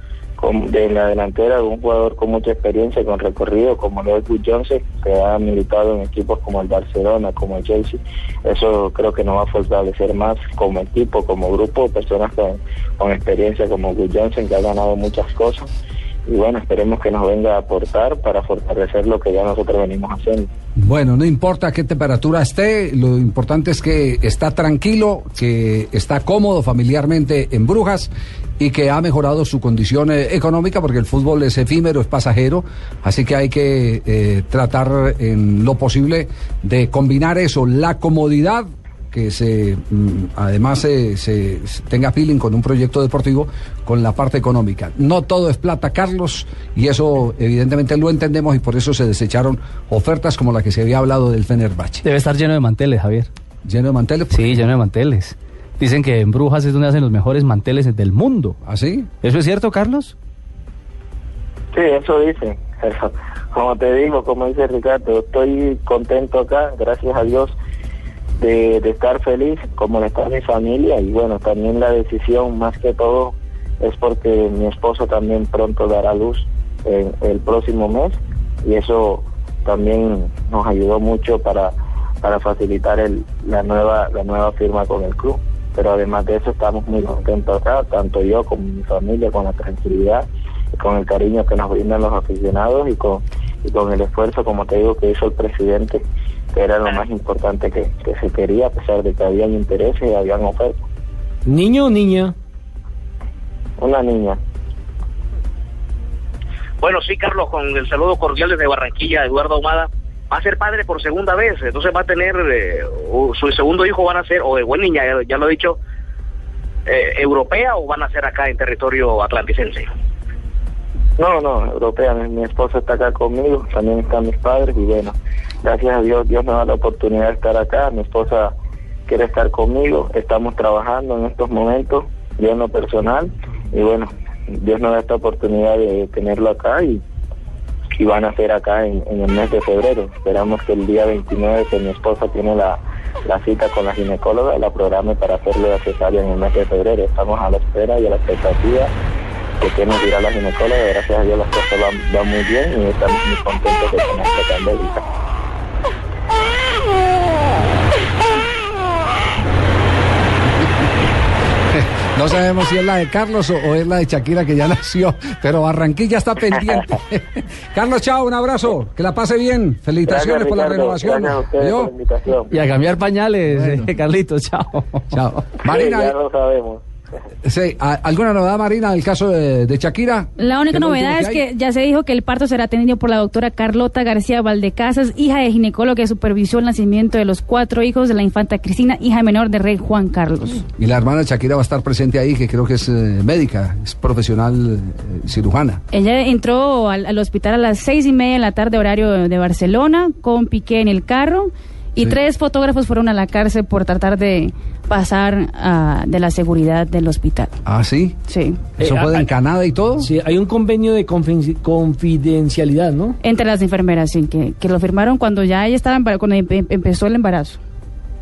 de la delantera de un jugador con mucha experiencia, con recorrido, como lo es Johnson, que ha militado en equipos como el Barcelona, como el Chelsea. Eso creo que nos va a fortalecer más como equipo, como grupo, personas con, experiencia como Wood Johnson, que ha ganado muchas cosas. Y bueno, esperemos que nos venga a aportar para fortalecer lo que ya nosotros venimos haciendo. Bueno, no importa qué temperatura esté, lo importante es que está tranquilo, que está cómodo familiarmente en Brujas y que ha mejorado su condición eh, económica porque el fútbol es efímero, es pasajero, así que hay que eh, tratar en lo posible de combinar eso, la comodidad que se mm, además se, se- tenga feeling con un proyecto deportivo con la parte económica. No todo es plata, Carlos, y eso evidentemente lo entendemos y por eso se desecharon ofertas como la que se había hablado del Fenerbahce. Debe estar lleno de manteles, Javier. ¿Lleno de manteles? Sí, lleno de manteles. Dicen que en Brujas es donde hacen los mejores manteles del mundo. ¿Ah, sí? ¿Eso es cierto, Carlos? Sí, eso dicen. Como te digo, como dice Ricardo, estoy contento acá, gracias a Dios, de, de estar feliz, como lo está mi familia, y bueno, también la decisión más que todo es porque mi esposo también pronto dará luz en el próximo mes, y eso también nos ayudó mucho para, para facilitar el, la nueva la nueva firma con el club. Pero además de eso estamos muy contentos acá, tanto yo como mi familia, con la tranquilidad con el cariño que nos brindan los aficionados y con, y con el esfuerzo, como te digo, que hizo el presidente, que era lo más importante que, que se quería, a pesar de que habían intereses y habían ofertas. ¿Niño o niña? Una niña. Bueno, sí, Carlos, con el saludo cordial desde Barranquilla, Eduardo Ahumada. Va a ser padre por segunda vez, entonces va a tener, eh, su segundo hijo van a ser, o de buen niña, ya, ya lo he dicho, eh, europea o van a ser acá en territorio atlanticense. No, no, europea. Mi, mi esposa está acá conmigo, también están mis padres y bueno, gracias a Dios, Dios nos da la oportunidad de estar acá. Mi esposa quiere estar conmigo, estamos trabajando en estos momentos, yo en lo personal y bueno, Dios nos da esta oportunidad de tenerlo acá y, y van a ser acá en, el mes de febrero. Esperamos que el día 29 que mi esposa tiene la, cita con la ginecóloga, la programe para hacerle la en el mes de febrero. Estamos a la espera y a la expectativa de que nos dirá la ginecóloga. Gracias a Dios las cosas van, van muy bien y estamos muy contentos de tener esta candélita. [laughs] No sabemos si es la de Carlos o, o es la de Shakira que ya [laughs] nació, pero Barranquilla está pendiente. [laughs] Carlos, chao, un abrazo, que la pase bien. Felicitaciones Gracias, por la renovación. A. Y a cambiar pañales, eh, Carlitos, chao. Chao. Sí, Marina, ya lo sabemos. Sí, ¿a- ¿alguna novedad, Marina, del caso de, de Shakira? La única ¿Qué lo novedad es que ya se dijo que el parto será atendido por la doctora Carlota García Valdecasas, hija de ginecólogo que supervisó el nacimiento de los cuatro hijos de la infanta Cristina, hija menor de rey Juan Carlos. Y la hermana Shakira va a estar presente ahí, que creo que es eh, médica, es profesional eh, cirujana. Ella entró al, al hospital a las seis y media de la tarde, horario de Barcelona, con Piqué en el carro. Y Sí. tres fotógrafos fueron a la cárcel por tratar de pasar ah, de la seguridad del hospital. ¿Ah, sí? Sí. ¿Eso Eh, fue de Encanada y todo? Sí, hay un convenio de confi- confidencialidad, ¿no? Entre las enfermeras, sí, que, que lo firmaron cuando ya ella estaba, embara- cuando empe- empezó el embarazo.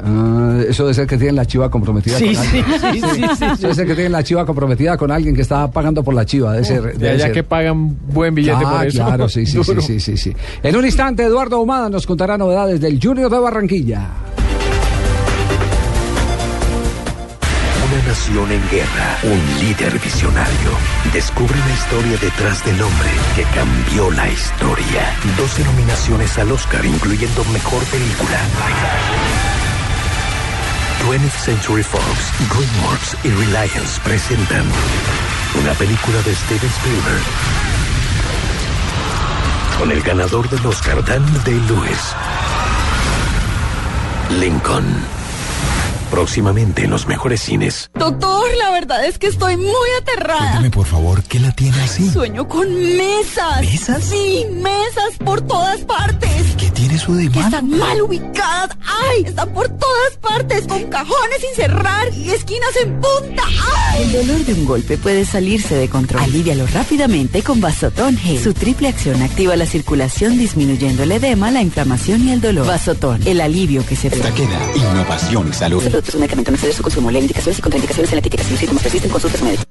Ah, eso debe ser que tienen la chiva comprometida Sí, con sí, alguien. sí, sí, sí, sí. Debe ser que tienen la chiva comprometida con alguien que está pagando por la chiva. Debe ser, De debe allá ser. que pagan buen billete Ah, por eso. claro, sí, sí, [laughs] sí, Duro. sí, sí, sí. En un instante, Eduardo Humada nos contará novedades del Junior de Barranquilla. Una nación en guerra, un líder visionario. Descubre la historia detrás del hombre que cambió la historia. 12 nominaciones al Oscar, incluyendo Mejor Película. 20th Century Fox, DreamWorks y Reliance presentan una película de Steven Spielberg con el ganador del Oscar, Daniel Day-Lewis. Lincoln. Próximamente en los mejores cines. Doctor, la verdad es que estoy muy aterrada. Cuéntame, por favor, ¿qué la tiene así? Sueño con mesas. ¿Mesas? Sí, mesas por todas partes. ¿Qué tiene eso de Que están mal ubicadas. ¡Ay! Están por todas partes, con cajones sin cerrar y esquinas en punta. ¡Ay! El dolor de un golpe puede salirse de control. Alivialo rápidamente con Vasotón G. Su triple acción activa la circulación disminuyendo el edema, la inflamación y el dolor. Vasotón, el alivio que se queda innovación y salud. Es un medicamento no su consumo. Lee indicaciones y contraindicaciones en la etiqueta. Si los síntomas persisten, consulta su médico.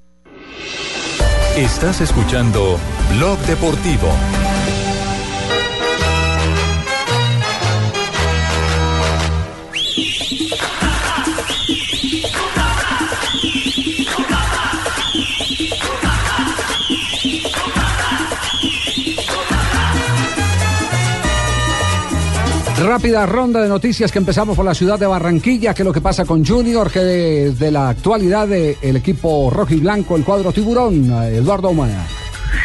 Estás escuchando Blog Deportivo. Rápida ronda de noticias que empezamos por la ciudad de Barranquilla, que es lo que pasa con Junior, que desde la actualidad del equipo rojo y blanco, el cuadro tiburón, Eduardo Humana.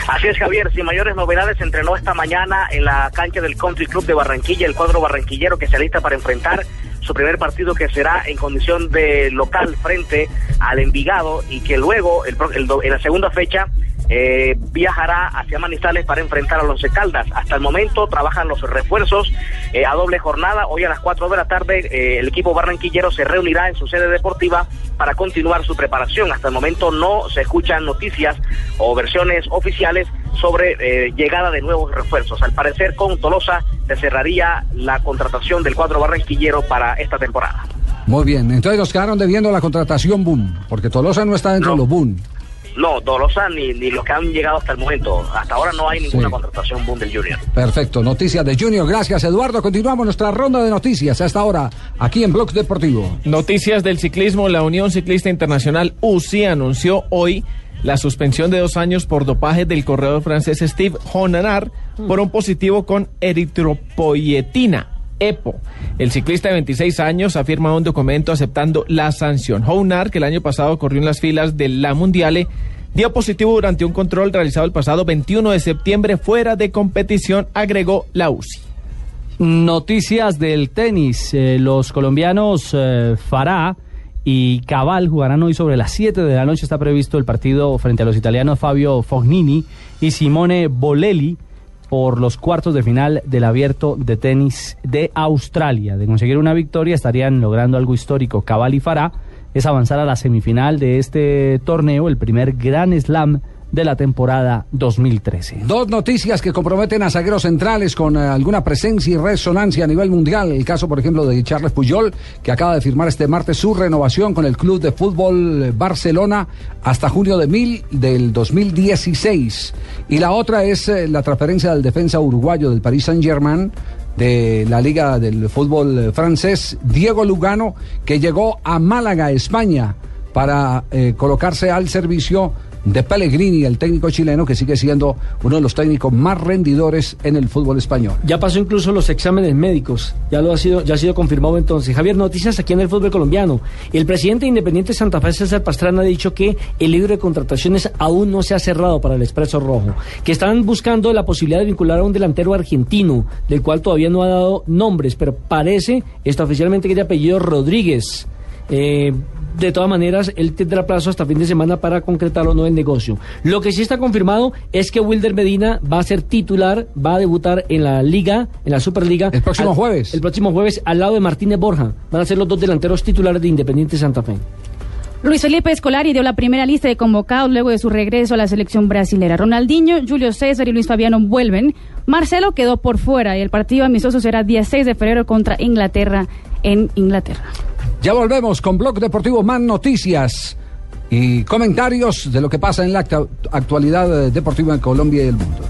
Así es, Javier, sin mayores novedades, entrenó esta mañana en la cancha del Country Club de Barranquilla el cuadro barranquillero que se alista para enfrentar su primer partido que será en condición de local frente al Envigado y que luego, el, el, en la segunda fecha, eh, viajará hacia Manizales para enfrentar a los Caldas. Hasta el momento trabajan los refuerzos eh, a doble jornada. Hoy a las 4 de la tarde eh, el equipo barranquillero se reunirá en su sede deportiva para continuar su preparación. Hasta el momento no se escuchan noticias o versiones oficiales sobre llegada de nuevos refuerzos. Al parecer con Tolosa se cerraría la contratación del cuadro barranquillero para esta temporada. Muy bien, entonces nos quedaron debiendo la contratación boom, porque Tolosa no está dentro de los boom. No, Dolosa ni, ni los que han llegado hasta el momento. Hasta ahora no hay ninguna contratación boom del Junior. Perfecto, noticias de Junior. Gracias, Eduardo. Continuamos nuestra ronda de noticias hasta ahora aquí en Blog Deportivo. Noticias del ciclismo. La Unión Ciclista Internacional UCI anunció hoy la suspensión de dos años por dopaje del corredor francés Steve Honanar por un positivo con eritropoyetina. EPO. El ciclista de 26 años afirma un documento aceptando la sanción. Hounar, que el año pasado corrió en las filas de la Mundiale, dio positivo durante un control realizado el pasado 21 de septiembre fuera de competición, agregó la UCI. Noticias del tenis. Eh, los colombianos eh, Fará y Cabal jugarán hoy sobre las 7 de la noche. Está previsto el partido frente a los italianos Fabio Fognini y Simone Bolelli por los cuartos de final del abierto de tenis de Australia. De conseguir una victoria estarían logrando algo histórico. Cabal y Farah es avanzar a la semifinal de este torneo, el primer Gran Slam de la temporada 2013. Dos noticias que comprometen a zagueros centrales con eh, alguna presencia y resonancia a nivel mundial. El caso, por ejemplo, de Charles Puyol, que acaba de firmar este martes su renovación con el Club de Fútbol Barcelona hasta junio de mil del 2016. Y la otra es eh, la transferencia del defensa uruguayo del Paris Saint-Germain de la Liga del Fútbol Francés, Diego Lugano, que llegó a Málaga, España, para eh, colocarse al servicio de Pellegrini, el técnico chileno que sigue siendo uno de los técnicos más rendidores en el fútbol español. Ya pasó incluso los exámenes médicos, ya lo ha sido, ya ha sido confirmado entonces. Javier, noticias aquí en el fútbol colombiano. El presidente independiente de Santa Fe, César Pastrana, ha dicho que el libro de contrataciones aún no se ha cerrado para el Expreso Rojo, que están buscando la posibilidad de vincular a un delantero argentino, del cual todavía no ha dado nombres, pero parece, está oficialmente que de apellido Rodríguez. Eh, de todas maneras, él tendrá plazo hasta fin de semana para concretar o no el negocio. Lo que sí está confirmado es que Wilder Medina va a ser titular, va a debutar en la Liga, en la Superliga. El próximo jueves. El próximo jueves, al lado de Martínez Borja. Van a ser los dos delanteros titulares de Independiente Santa Fe. Luis Felipe Escolari dio la primera lista de convocados luego de su regreso a la selección brasilera. Ronaldinho, Julio César y Luis Fabiano vuelven. Marcelo quedó por fuera y el partido amistoso será 16 de febrero contra Inglaterra en Inglaterra. Ya volvemos con Blog Deportivo Más Noticias y comentarios de lo que pasa en la actualidad deportiva en Colombia y el mundo.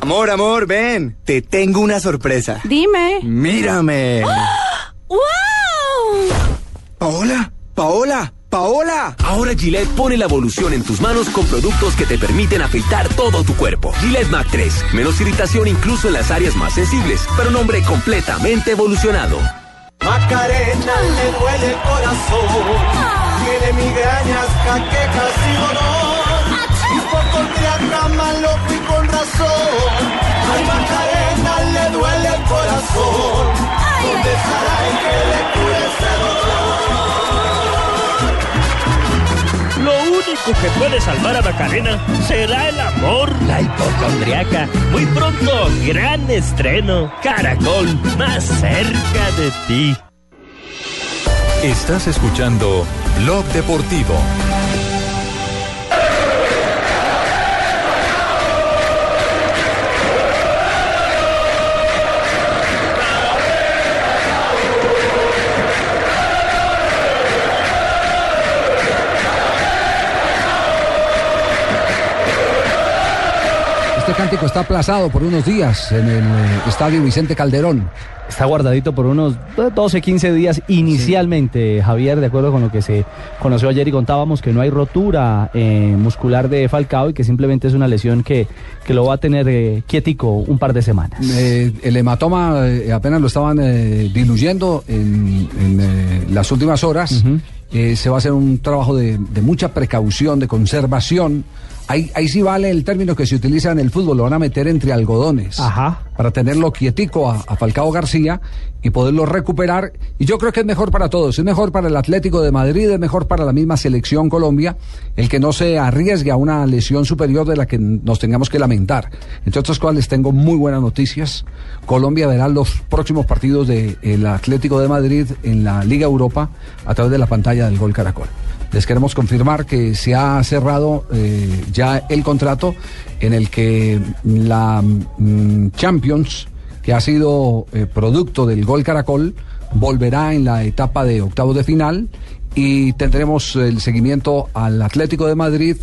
Amor, amor, ven. Te tengo una sorpresa. Dime. Mírame. [gasps] ¡Wow! Paola, Paola. Paola. Ahora Gillette pone la evolución en tus manos con productos que te permiten afeitar todo tu cuerpo. Gillette Mac 3. Menos irritación incluso en las áreas más sensibles, pero un hombre completamente evolucionado. Macarena le duele el corazón. Tiene migrañas, jaquecas y dolor. Y por golpear malo y con razón. Ay, Macarena le duele el corazón. ¿Dónde estará que puede salvar a Macarena será el amor. La hipocondriaca. Muy pronto, gran estreno. Caracol, más cerca de ti. Estás escuchando Blog Deportivo. Cántico está aplazado por unos días en el eh, estadio Vicente Calderón. Está guardadito por unos 12, 15 días inicialmente, Javier, de acuerdo con lo que se conoció ayer y contábamos que no hay rotura eh, muscular de Falcao y que simplemente es una lesión que, que lo va a tener eh, quietico un par de semanas. Eh, el hematoma eh, apenas lo estaban eh, diluyendo en, en, eh, las últimas horas. Eh, se va a hacer un trabajo de, de mucha precaución, de conservación. Ahí, ahí sí vale el término que se utiliza en el fútbol, lo van a meter entre algodones. Para tenerlo quietico a, a Falcao García y poderlo recuperar. Y yo creo que es mejor para todos. Es mejor para el Atlético de Madrid, es mejor para la misma selección Colombia, el que no se arriesgue a una lesión superior de la que nos tengamos que lamentar. Entre otras cosas, les tengo muy buenas noticias. Colombia verá los próximos partidos del Atlético de Madrid en la Liga Europa a través de la pantalla del Gol Caracol. Les queremos confirmar que se ha cerrado eh, ya el contrato en el que la mm, Champions, que ha sido eh, producto del Gol Caracol, volverá en la etapa de octavos de final y tendremos el seguimiento al Atlético de Madrid,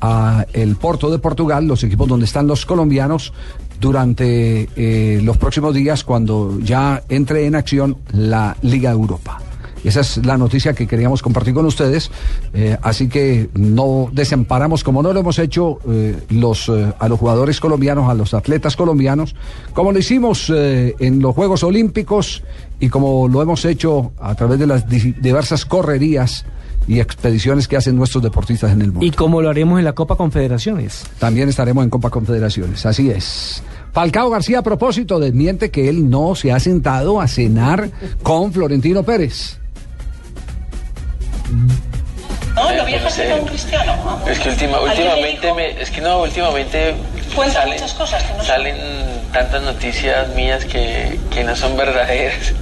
a el Porto de Portugal, los equipos donde están los colombianos durante eh, los próximos días cuando ya entre en acción la Liga Europa. Esa es la noticia que queríamos compartir con ustedes. eh, así que no desamparamos, como no lo hemos hecho eh, los, eh, a los jugadores colombianos, a los atletas colombianos, como lo hicimos en los Juegos Olímpicos y como lo hemos hecho a través de las di- diversas correrías y expediciones que hacen nuestros deportistas en el mundo. Y como lo haremos en la Copa Confederaciones. También estaremos en Copa Confederaciones, así es. Falcao García, a propósito, desmiente que él no se ha sentado a cenar con Florentino Pérez. No, lo viajaste con Cristiano. ¿no? Es que última- ¿Alguien le últimamente, me, es que no, últimamente salen, muchas cosas que no son. salen tantas noticias mías que, que no son verdaderas,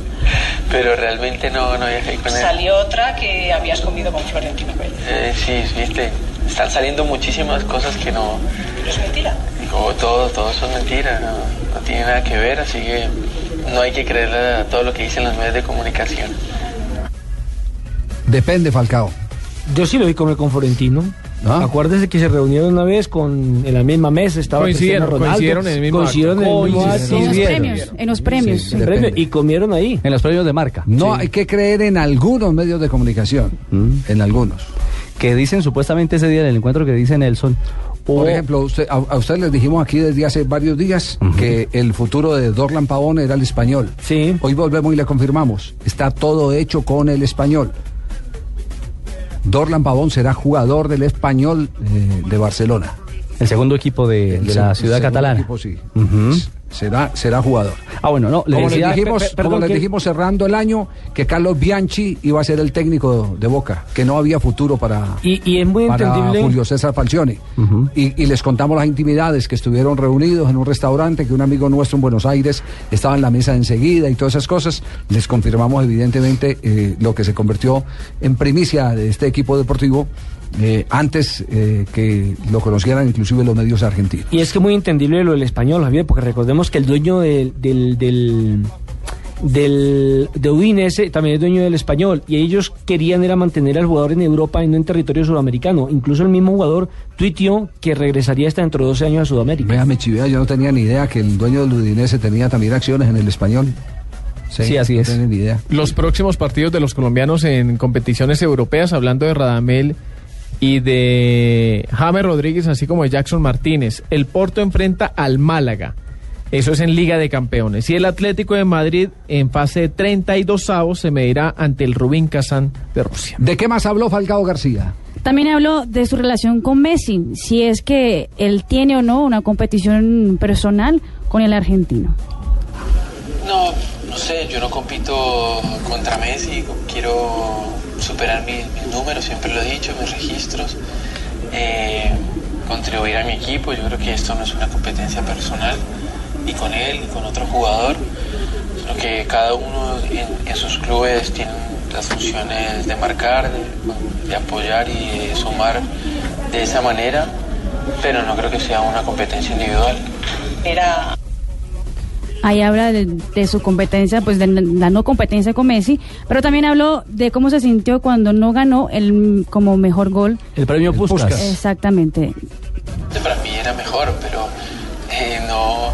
pero realmente no, no viajé con él. Salió otra que habías comido con Florentino Pérez. Eh, sí, viste, están saliendo muchísimas cosas que no, Pero es mentira. digo, todo, todo son mentiras, no, no tiene nada que ver, así que no hay que creerle a todo lo que dicen los medios de comunicación. Depende, Falcao. Yo sí lo vi comer con Florentino. Acuérdese que se reunieron una vez con en la misma mesa, estaba Coincidieron, Ronaldo, coincidieron en el mismo coincidieron acto. en el mismo acto. En los premios, en los premios. Sí, premio, y comieron ahí. En los premios de marca. No hay que creer en algunos medios de comunicación. En algunos. Que dicen supuestamente ese día del encuentro que dice Nelson. Por hubo- ejemplo, usted- a, a ustedes les dijimos aquí desde hace varios días que el futuro de Dorlan Pavón era el español. Sí. Hoy volvemos y le confirmamos. Está todo hecho con el español. Dorlan Pavón será jugador del español eh, de Barcelona. El segundo equipo de, la ciudad segundo catalana. equipo, sí. Será, será jugador. Ah, bueno, no, le como decía- les dijimos, pe- pe- como les que- dijimos cerrando el año, que Carlos Bianchi iba a ser el técnico de Boca, que no había futuro para, Y, y es muy para entendible. Julio César Falcioni. y, y les contamos las intimidades que estuvieron reunidos en un restaurante, que un amigo nuestro en Buenos Aires estaba en la mesa enseguida y todas esas cosas. Les confirmamos evidentemente eh, lo que se convirtió en primicia de este equipo deportivo eh, antes eh, que lo conocieran inclusive los medios argentinos. Y es que muy entendible lo del español, Javier, porque recordemos que el dueño del, del, del, del- de Udinese también es dueño del español y ellos querían era mantener al jugador en Europa y no en territorio sudamericano. Incluso el mismo jugador tuiteó que regresaría hasta dentro de 12 años a Sudamérica. Véame, chivea, yo no tenía ni idea que el dueño del Udinese tenía también acciones en el español. Sí, así no es. tenía ni idea. Los próximos partidos de los colombianos en competiciones europeas, hablando de Radamel y de James Rodríguez, así como de Jackson Martínez. El Porto enfrenta al Málaga. Eso es en Liga de Campeones. Y el Atlético de Madrid en fase de 32 avos se medirá ante el Rubín Kazán de Rusia. ¿De qué más habló Falcao García? También habló de su relación con Messi, si es que él tiene o no una competición personal con el argentino. No, no sé, yo no compito contra Messi, quiero superar mis, números, siempre lo he dicho, mis registros, eh, contribuir a mi equipo, yo creo que esto no es una competencia personal, ni con él, ni con otro jugador, sino que cada uno en, en sus clubes tiene las funciones de marcar, de, de apoyar y de sumar de esa manera, pero no creo que sea una competencia individual. Era Ahí habla de, de su competencia, pues de la no competencia con Messi, pero también habló de cómo se sintió cuando no ganó el como mejor gol. El premio Puskas. Exactamente. Para mí era mejor, pero eh, no,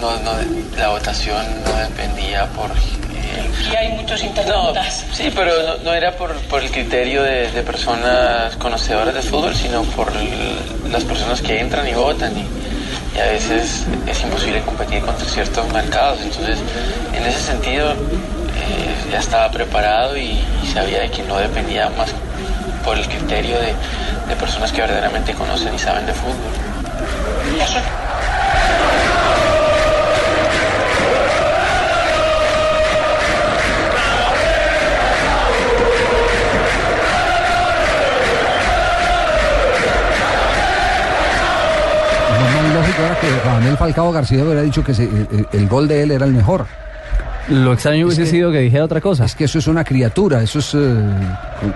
no, la votación no dependía por... eh, Y hay muchos internautas. Sí, pero no, no era por, por el criterio de, de personas conocedoras de fútbol, sino por el- las personas que entran y votan. Y, y a veces es imposible competir contra ciertos mercados. Entonces, en ese sentido, eh, ya estaba preparado y, sabía de que no dependía más por el criterio de, de personas que verdaderamente conocen y saben de fútbol. Era que Radamel Falcao García hubiera dicho que se- el, el gol de él era el mejor. Lo extraño hubiese sido que dijera otra cosa. Es que eso es una criatura, eso es eh,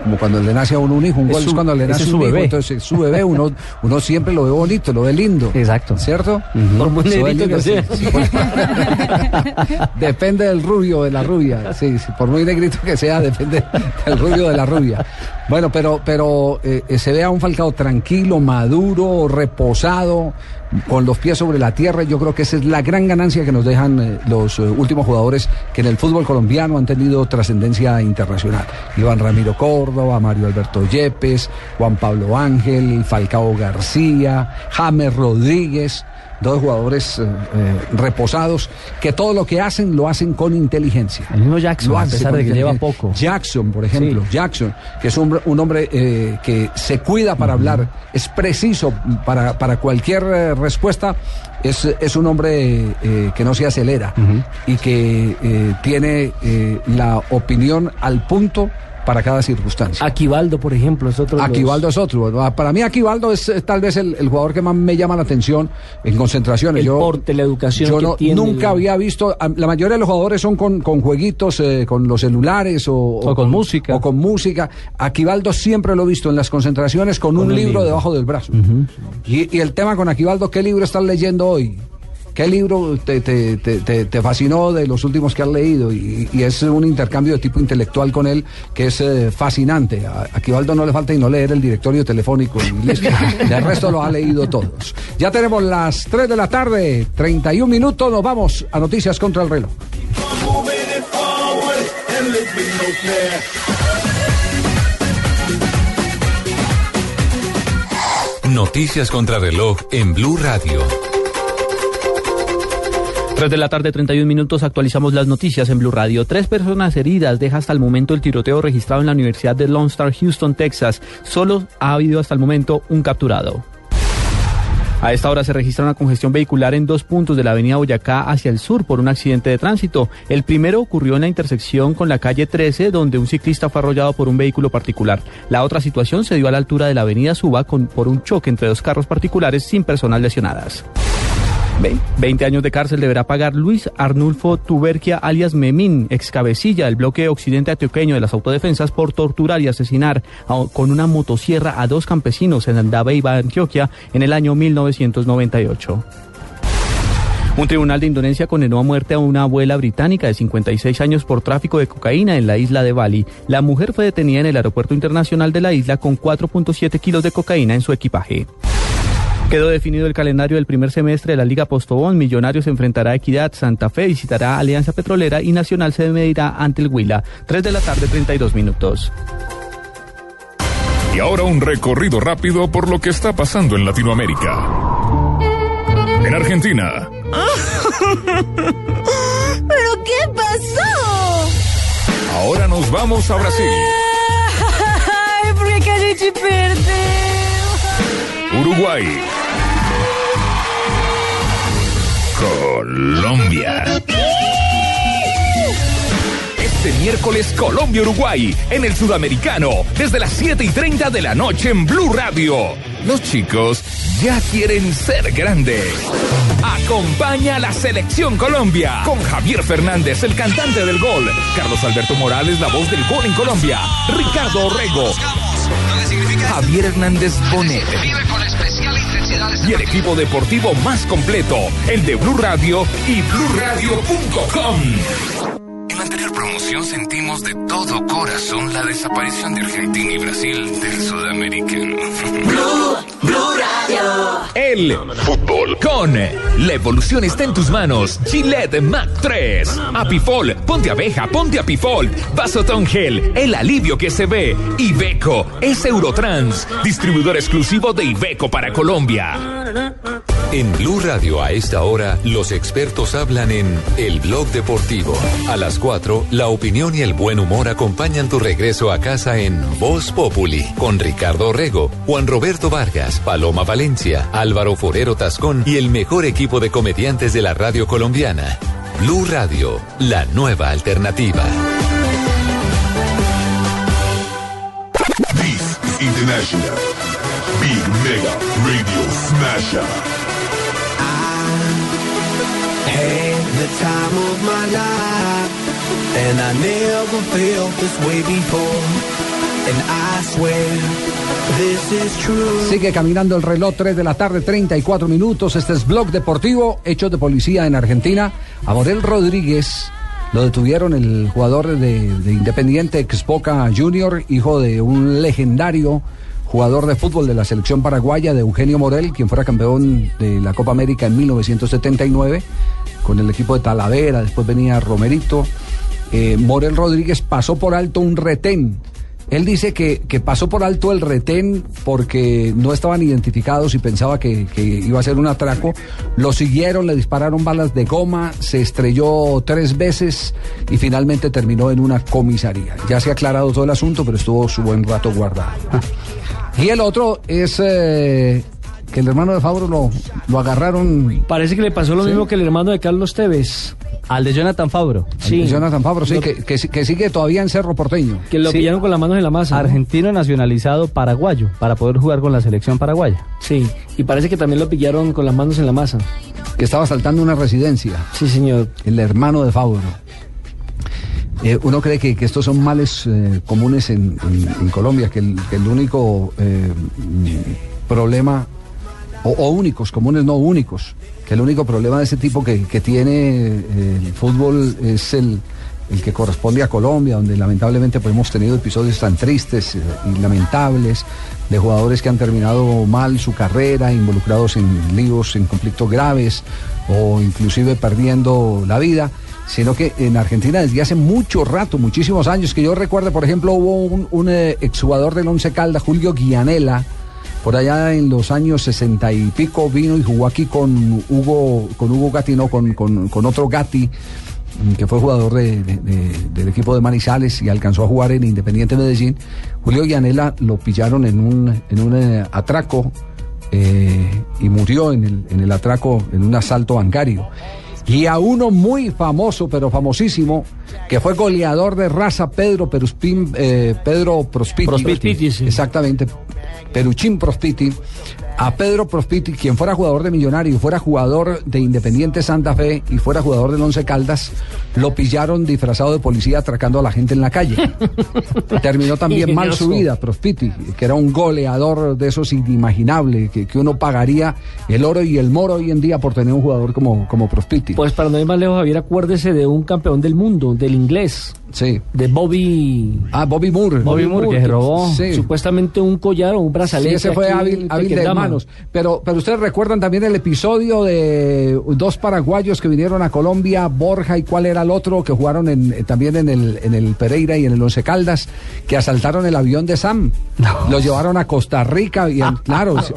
como cuando le nace a uno un hijo, un Es gol su- es cuando le nace es un su hijo, bebé. entonces es su bebé, uno, uno siempre lo ve bonito, lo ve lindo. Exacto. ¿Cierto? Por Se negrito lindo, que sea. sí, sí, por- [laughs] depende del rubio de la rubia, sí, sí, por muy negrito que sea, depende del rubio de la rubia. Bueno, pero, pero eh, eh, se ve a un Falcao tranquilo, maduro, reposado, con los pies sobre la tierra. Yo creo que esa es la gran ganancia que nos dejan eh, los eh, últimos jugadores que en el fútbol colombiano han tenido trascendencia internacional. Iván Ramiro Córdoba, Mario Alberto Yepes, Juan Pablo Ángel, Falcao García, James Rodríguez. Dos jugadores eh, eh, reposados que todo lo que hacen lo hacen con inteligencia. El mismo Jackson, Lo a pesar de que lleva poco. Jackson, por ejemplo, Sí. Jackson, que es un, un hombre eh, que se cuida para hablar, es preciso para, para cualquier respuesta, es, es un hombre que no se acelera y que tiene la opinión al punto para cada circunstancia. Aquivaldo, por ejemplo, es otro de los- Aquivaldo es otro. ¿no? Para mí Aquivaldo es eh, tal vez el, el jugador que más me llama la atención en concentraciones. El yo, porte, la educación yo que no- tiene, nunca el- había visto, la mayoría de los jugadores son con, con jueguitos, eh, con los celulares o, o con música. O con música. Aquivaldo siempre lo he visto en las concentraciones con, un un libro libro. debajo del brazo. y, y el tema con Aquivaldo, ¿qué libro estás leyendo hoy? ¿Qué libro te, te- te- te- te fascinó de los últimos que has leído? Y, y es un intercambio de tipo intelectual con él que es eh, fascinante. A Aquivaldo no le falta y no leer el directorio telefónico y listo. Del resto lo ha leído todos. Ya tenemos las 3 de la tarde, 31 minutos. Nos vamos a Noticias contra el reloj. Noticias contra reloj en Blue Radio. 3 de la tarde, 31 minutos, actualizamos las noticias en Blue Radio. Tres personas heridas deja hasta el momento el tiroteo registrado en la Universidad de Lone Star, Houston, Texas. Solo ha habido hasta el momento un capturado. A esta hora se registra una congestión vehicular en dos puntos de la avenida Boyacá hacia el sur por un accidente de tránsito. El primero ocurrió en la intersección con la calle 13, donde un ciclista fue arrollado por un vehículo particular. La otra situación se dio a la altura de la avenida Suba con, por un choque entre dos carros particulares sin personas lesionadas. Ve- 20 años de cárcel deberá pagar Luis Arnulfo Tuberquia alias Memín, ex cabecilla del bloque occidente antioqueño de las autodefensas por torturar y asesinar con una motosierra a dos campesinos en Andabeiba, Antioquia, en el año 1998. Un tribunal de Indonesia condenó a muerte a una abuela británica de 56 años por tráfico de cocaína en la isla de Bali. La mujer fue detenida en el aeropuerto internacional de la isla con 4.7 kilos de cocaína en su equipaje. Quedó definido el calendario del primer semestre de la Liga Postobón. Millonarios se enfrentará a Equidad, Santa Fe visitará a Alianza Petrolera y Nacional se medirá ante el Huila. 3 de la tarde, 32 minutos. Y ahora un recorrido rápido por lo que está pasando en Latinoamérica. En Argentina, [laughs] ¿Pero qué pasó? ahora nos vamos a Brasil, [laughs] Ai, por que Uruguay, Colombia. Este miércoles Colombia-Uruguay en el Sudamericano desde las 7 y 30 de la noche en Blue Radio. Los chicos ya quieren ser grandes. Acompaña a la selección Colombia con Javier Fernández, el cantante del gol, Carlos Alberto Morales, la voz del gol en Colombia, Ricardo Orrego, Javier Hernández Bonet. y el equipo deportivo más completo, el de Blue Radio y BlueRadio.com. anterior promoción sentimos de todo corazón la desaparición de Argentina y Brasil del sudamericano. El fútbol con la evolución está en tus manos. Gillette Mac 3. Apifol, ponte abeja, ponte Apifol. Vasotón Gel, el alivio que se ve. Ibeco es Eurotrans, distribuidor exclusivo de Ibeco para Colombia. En Blue Radio a esta hora, los expertos hablan en El Blog Deportivo. A las 4, la opinión y el buen humor acompañan tu regreso a casa en Voz Populi, con Ricardo Rego, Juan Roberto Vargas, Paloma Valencia, Álvaro Forero Tascón y el mejor equipo de comediantes de la radio colombiana. Blue Radio, la nueva alternativa. This is International. Big Mega Radio Smasher. The time of my life, and I never felt this way before. And I swear this is true. Sigue caminando el reloj 3 de la tarde, 34 minutos. Este es Blog Deportivo, hechos de policía en Argentina. A Morel Rodríguez lo detuvieron el jugador de, de Independiente ex Boca Junior, hijo de un legendario jugador de fútbol de la selección paraguaya, de Eugenio Morel, quien fuera campeón de la Copa América en 1979 con el equipo de Talavera, después venía Romerito. Eh, Morel Rodríguez pasó por alto un retén. Él dice que, que pasó por alto el retén porque no estaban identificados y pensaba que, que iba a ser un atraco. Lo siguieron, le dispararon balas de goma, se estrelló tres veces y finalmente terminó en una comisaría. Ya se ha aclarado todo el asunto, pero estuvo su buen rato guardado. [laughs] Y el otro es eh, que el hermano de Fabro lo, lo agarraron. Parece que le pasó lo Sí. mismo que el hermano de Carlos Tevez. Al de Jonathan Fabro. Sí. Jonathan Fabro, sí, Lo- que, que, que sigue todavía en Cerro Porteño. Que lo Sí. pillaron con las manos en la masa. ¿no? Argentino nacionalizado paraguayo para poder jugar con la selección paraguaya. Sí, y parece que también lo pillaron con las manos en la masa. Que estaba saltando una residencia. Sí, señor. El hermano de Fabro. Eh, uno cree que, que estos son males eh, comunes en, en- en Colombia, que el, que el único eh, problema, o, únicos, comunes no únicos, que el único problema de ese tipo que, que tiene eh, el fútbol es el, el que corresponde a Colombia, donde lamentablemente pues, hemos tenido episodios tan tristes eh, y lamentables de jugadores que han terminado mal su carrera, involucrados en líos, en conflictos graves o inclusive perdiendo la vida sino que en Argentina desde hace mucho rato, muchísimos años, que yo recuerdo, por ejemplo, hubo un, un eh, exjugador del Once Caldas, Julio Guianela, por allá en los años sesenta y pico vino y jugó aquí con Hugo, con Hugo Gatti, no, con, con- con otro Gatti, mm, que fue jugador de- de- de- del equipo de Manizales y alcanzó a jugar en Independiente Medellín. Julio Guianela lo pillaron en un, en un eh, atraco eh, y murió en el, en el atraco, en un asalto bancario. Y a uno muy famoso, pero famosísimo, que fue goleador de raza, Pedro Peruspín, eh, Pedro Prospiti. Prospiti, sí. Exactamente, Peruchín Prospiti. A Pedro Prospiti, quien fuera jugador de Millonario, fuera jugador de Independiente Santa Fe y fuera jugador del Once Caldas, lo pillaron disfrazado de policía atracando a la gente en la calle. [laughs] Terminó también mal su vida, Prospiti, que era un goleador de esos inimaginables, que, que uno pagaría el oro y el moro hoy en día por tener un jugador como, como Prospiti. Pues para no ir más lejos, Javier, acuérdese de un campeón del mundo, del inglés. Sí. De Bobby. Ah, Bobby Moore. Bobby Moore, que se robó. Sí. Supuestamente un collar o un Sí, brazalete. ese fue aquí hábil, hábil de Pero, pero ustedes recuerdan también el episodio de dos paraguayos que vinieron a Colombia, Borja y cuál era el otro, que jugaron en, eh, también en el, en el Pereira y en el Once Caldas, que asaltaron el avión de Sam. Lo llevaron a Costa Rica y en- claro, [laughs] sí,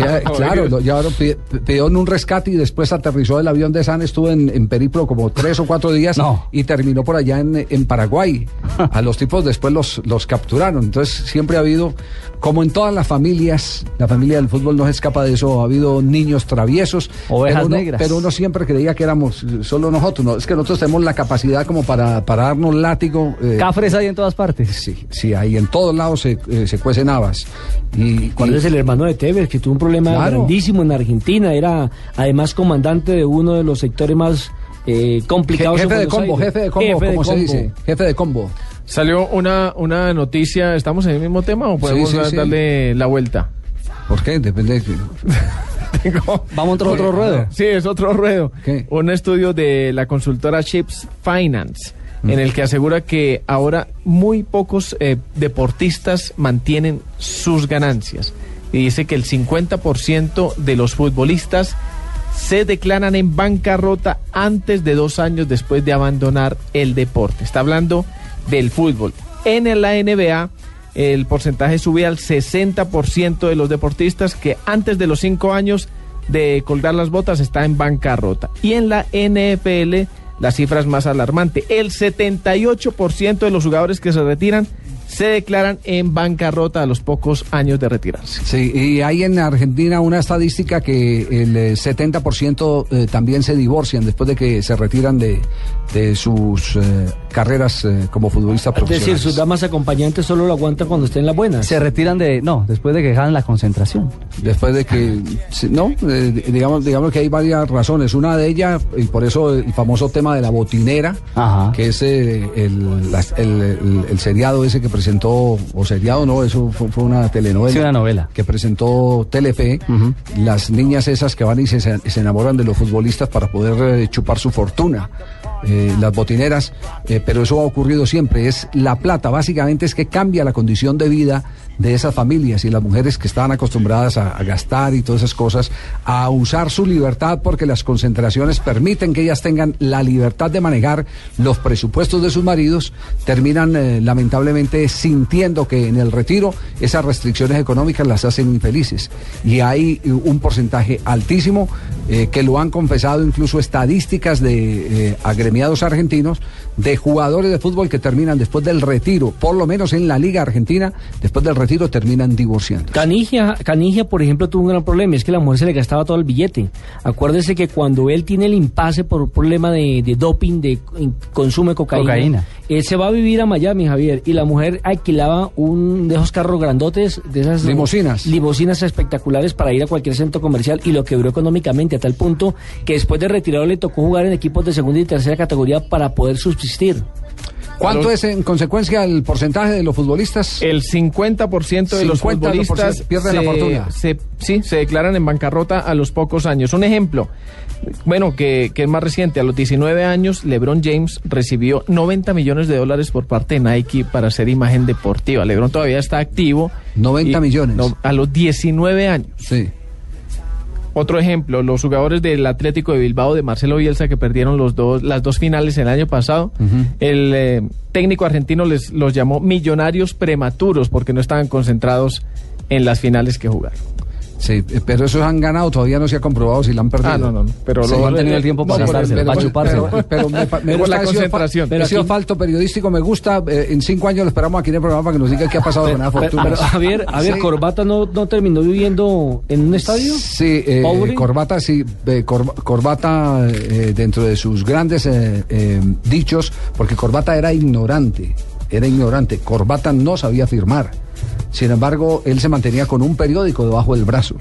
eh, claro, lo llevaron, pi- pidieron un rescate y después aterrizó el avión de Sam, estuvo en, en periplo como tres o cuatro días y terminó por allá en, en Paraguay. A los tipos después los, los capturaron. Entonces siempre ha habido, como en todas las familias, la familia del fútbol no se escapa de eso, ha habido niños traviesos. Ovejas pero uno, negras. Pero uno siempre creía que éramos solo nosotros. No, es que nosotros tenemos la capacidad como para, para darnos látigo. eh, Cafres hay en todas partes. Sí, sí, ahí en todos lados se, eh, se cuecen habas. Y, ¿Cuál y- es el hermano de Tevez, que tuvo un problema Claro. grandísimo en Argentina? Era además comandante de uno de los sectores más eh, complicados. jefe de combo, jefe de combo, Jefe de como se combo. dice. Jefe de combo. Salió una, una noticia, ¿estamos en el mismo tema o podemos sí, dar- sí. darle la vuelta? ¿Por qué? Depende de que- [laughs] Vamos a otro, otro ruedo. Sí, es otro ruedo. Un estudio de la consultora Chips Finance en el que asegura que ahora muy pocos eh, deportistas mantienen sus ganancias. Y dice que el 50% de los futbolistas se declaran en bancarrota antes de dos años después de abandonar el deporte. Está hablando del fútbol. En la NBA el porcentaje sube al 60% de los deportistas que antes de los cinco años de colgar las botas está en bancarrota. Y en la NFL la cifra es más alarmante. El 78% de los jugadores que se retiran se declaran en bancarrota a los pocos años de retirarse. Sí, y hay en Argentina una estadística que el eh, 70% eh, también se divorcian después de que se retiran de, de sus eh, carreras eh, como futbolistas Es decir, sus damas acompañantes solo lo aguantan cuando estén las buenas. Se retiran de. No, después de que dejan la concentración. Después de que, no, eh, digamos, digamos que hay varias razones. Una de ellas, y por eso el famoso tema de la botinera, que es eh, el, el, el- el seriado ese que presentó, o seriado no, eso fue, fue una telenovela. Sí, una novela. Que presentó Telefe, las niñas esas que van y se, se enamoran de los futbolistas para poder eh, chupar su fortuna. Eh, las botineras, eh, pero eso ha ocurrido siempre, es la plata, básicamente es que cambia la condición de vida de esas familias y las mujeres que estaban acostumbradas a, gastar y todas esas cosas, a usar su libertad porque las concentraciones permiten que ellas tengan la libertad de manejar los presupuestos de sus maridos, terminan eh, lamentablemente sintiendo que en el retiro esas restricciones económicas las hacen infelices. Y hay un porcentaje altísimo que lo han confesado incluso estadísticas de eh, agremiados argentinos de jugadores de fútbol que terminan después del retiro, por lo menos en la Liga Argentina, después del retiro terminan divorciando. Canigia, Canigia, por ejemplo, tuvo un gran problema, es que la mujer se le gastaba todo el billete. Acuérdese que cuando él tiene el impasse por un problema de, de doping, de de cocaína, Cocaína. él se va a vivir a Miami, Javier, y la mujer alquilaba un de esos carros grandotes, de esas Limosinas. limosinas espectaculares para ir a cualquier centro comercial y lo quebró económicamente a tal punto que después de retirado le tocó jugar en equipos de segunda y tercera categoría para poder subsistir. ¿Cuánto es en consecuencia el porcentaje de los futbolistas? El 50% de los 50% futbolistas pierden la fortuna. se- sí, se declaran en bancarrota a los pocos años. Un ejemplo, bueno, que, que es más reciente, a los 19 años, LeBron James recibió 90 millones de dólares por parte de Nike para hacer imagen deportiva. LeBron todavía está activo. 90 millones. no, a los 19 años. Sí. Otro ejemplo, los jugadores del Atlético de Bilbao de Marcelo Bielsa que perdieron los dos, las dos finales el año pasado. El eh, técnico argentino les los llamó millonarios prematuros porque no estaban concentrados en las finales que jugaron. Sí, eh, pero esos han ganado, todavía no se ha comprobado si la han perdido. Ah, no, no, no, pero Sí, lo- han tenido el tiempo para gastársela, pero- para pero- Pero, me, [laughs] gusta, la ha sido fa- concentración. ha sido falto periodístico, me gusta. eh, en cinco años lo esperamos aquí en el programa para que nos diga qué ha pasado con la Pero, fortuna. pero, Javier, Javier Sí. Corbata no, no terminó viviendo en un estadio. Sí, eh. Corbata, sí, eh, Cor- Corbata eh, dentro de sus grandes eh, dichos, porque Corbata era ignorante, era ignorante, Corbata no sabía firmar. Sin embargo, él se mantenía con un periódico debajo del brazo.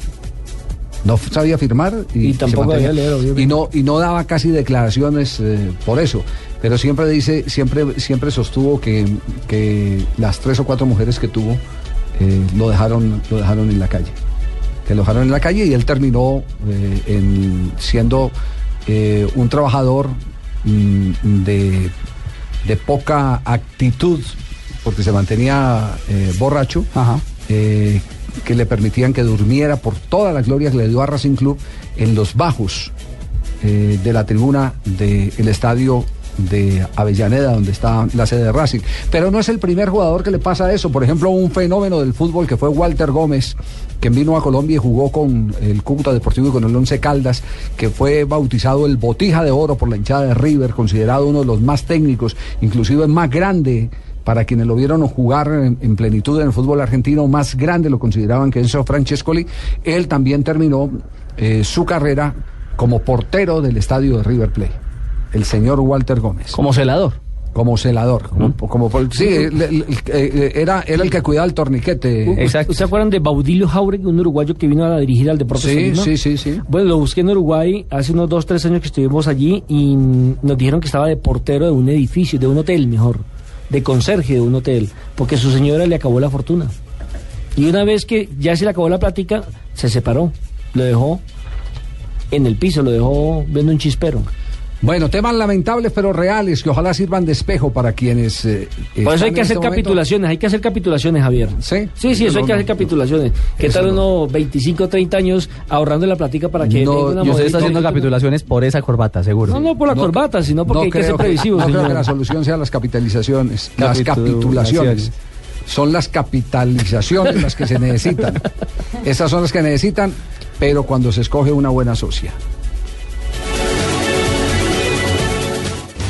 No sabía firmar y, Y tampoco y no y no daba casi declaraciones eh, por eso. Pero siempre dice, siempre siempre sostuvo que, que las tres o cuatro mujeres que tuvo eh, lo dejaron lo dejaron en la calle que lo dejaron en la calle y él terminó eh, en- siendo un trabajador mm, de, de poca actitud, porque se mantenía eh, borracho, eh, que le permitían que durmiera por toda la gloria que le dio a Racing Club en los bajos eh, de la tribuna del estadio de Avellaneda, donde está la sede de Racing. Pero no es el primer jugador que le pasa eso. Por ejemplo, un fenómeno del fútbol que fue Walter Gómez, que vino a Colombia y jugó con el Cúcuta Deportivo y con el Once Caldas, que fue bautizado el Botija de Oro por la hinchada de River, considerado uno de los más técnicos, inclusive el más grande para quienes lo vieron jugar en, en plenitud en el fútbol argentino, más grande lo consideraban que Enzo Francescoli. Él también terminó eh, su carrera como portero del estadio de River Plate, el señor Walter Gómez. Como celador. Como celador, como, como sí, el- el- el- eh, era, era el que cuidaba el torniquete. ¿Ustedes se acuerdan de Baudilio Jauregui, un uruguayo que vino a dirigir al Deportes Sí, sí, sí, sí. Bueno, lo busqué en Uruguay hace unos dos, tres años que estuvimos allí y nos dijeron que estaba de portero de un edificio, de un hotel mejor, de conserje de un hotel, porque su señora le acabó la fortuna. Y una vez que ya se le acabó la plática, se separó, lo dejó en el piso, lo dejó viendo un chispero. Bueno, temas lamentables pero reales que ojalá sirvan de espejo para quienes. eh, Por eso hay que hacer este momento- capitulaciones, hay que hacer capitulaciones, Javier. Sí, Sí, sí, eso No, hay que hacer capitulaciones. ¿Qué tal no. unos 25 o 30 años ahorrando la platica para que No, una y usted está haciendo capitulaciones por esa corbata, seguro. No, no por la corbata, sino porque hay que ser creo previsivos. no creo que la solución sea las capitalizaciones, las capitulaciones. Son las capitalizaciones las que se necesitan. [laughs] Esas son las que necesitan, pero cuando se escoge una buena socia.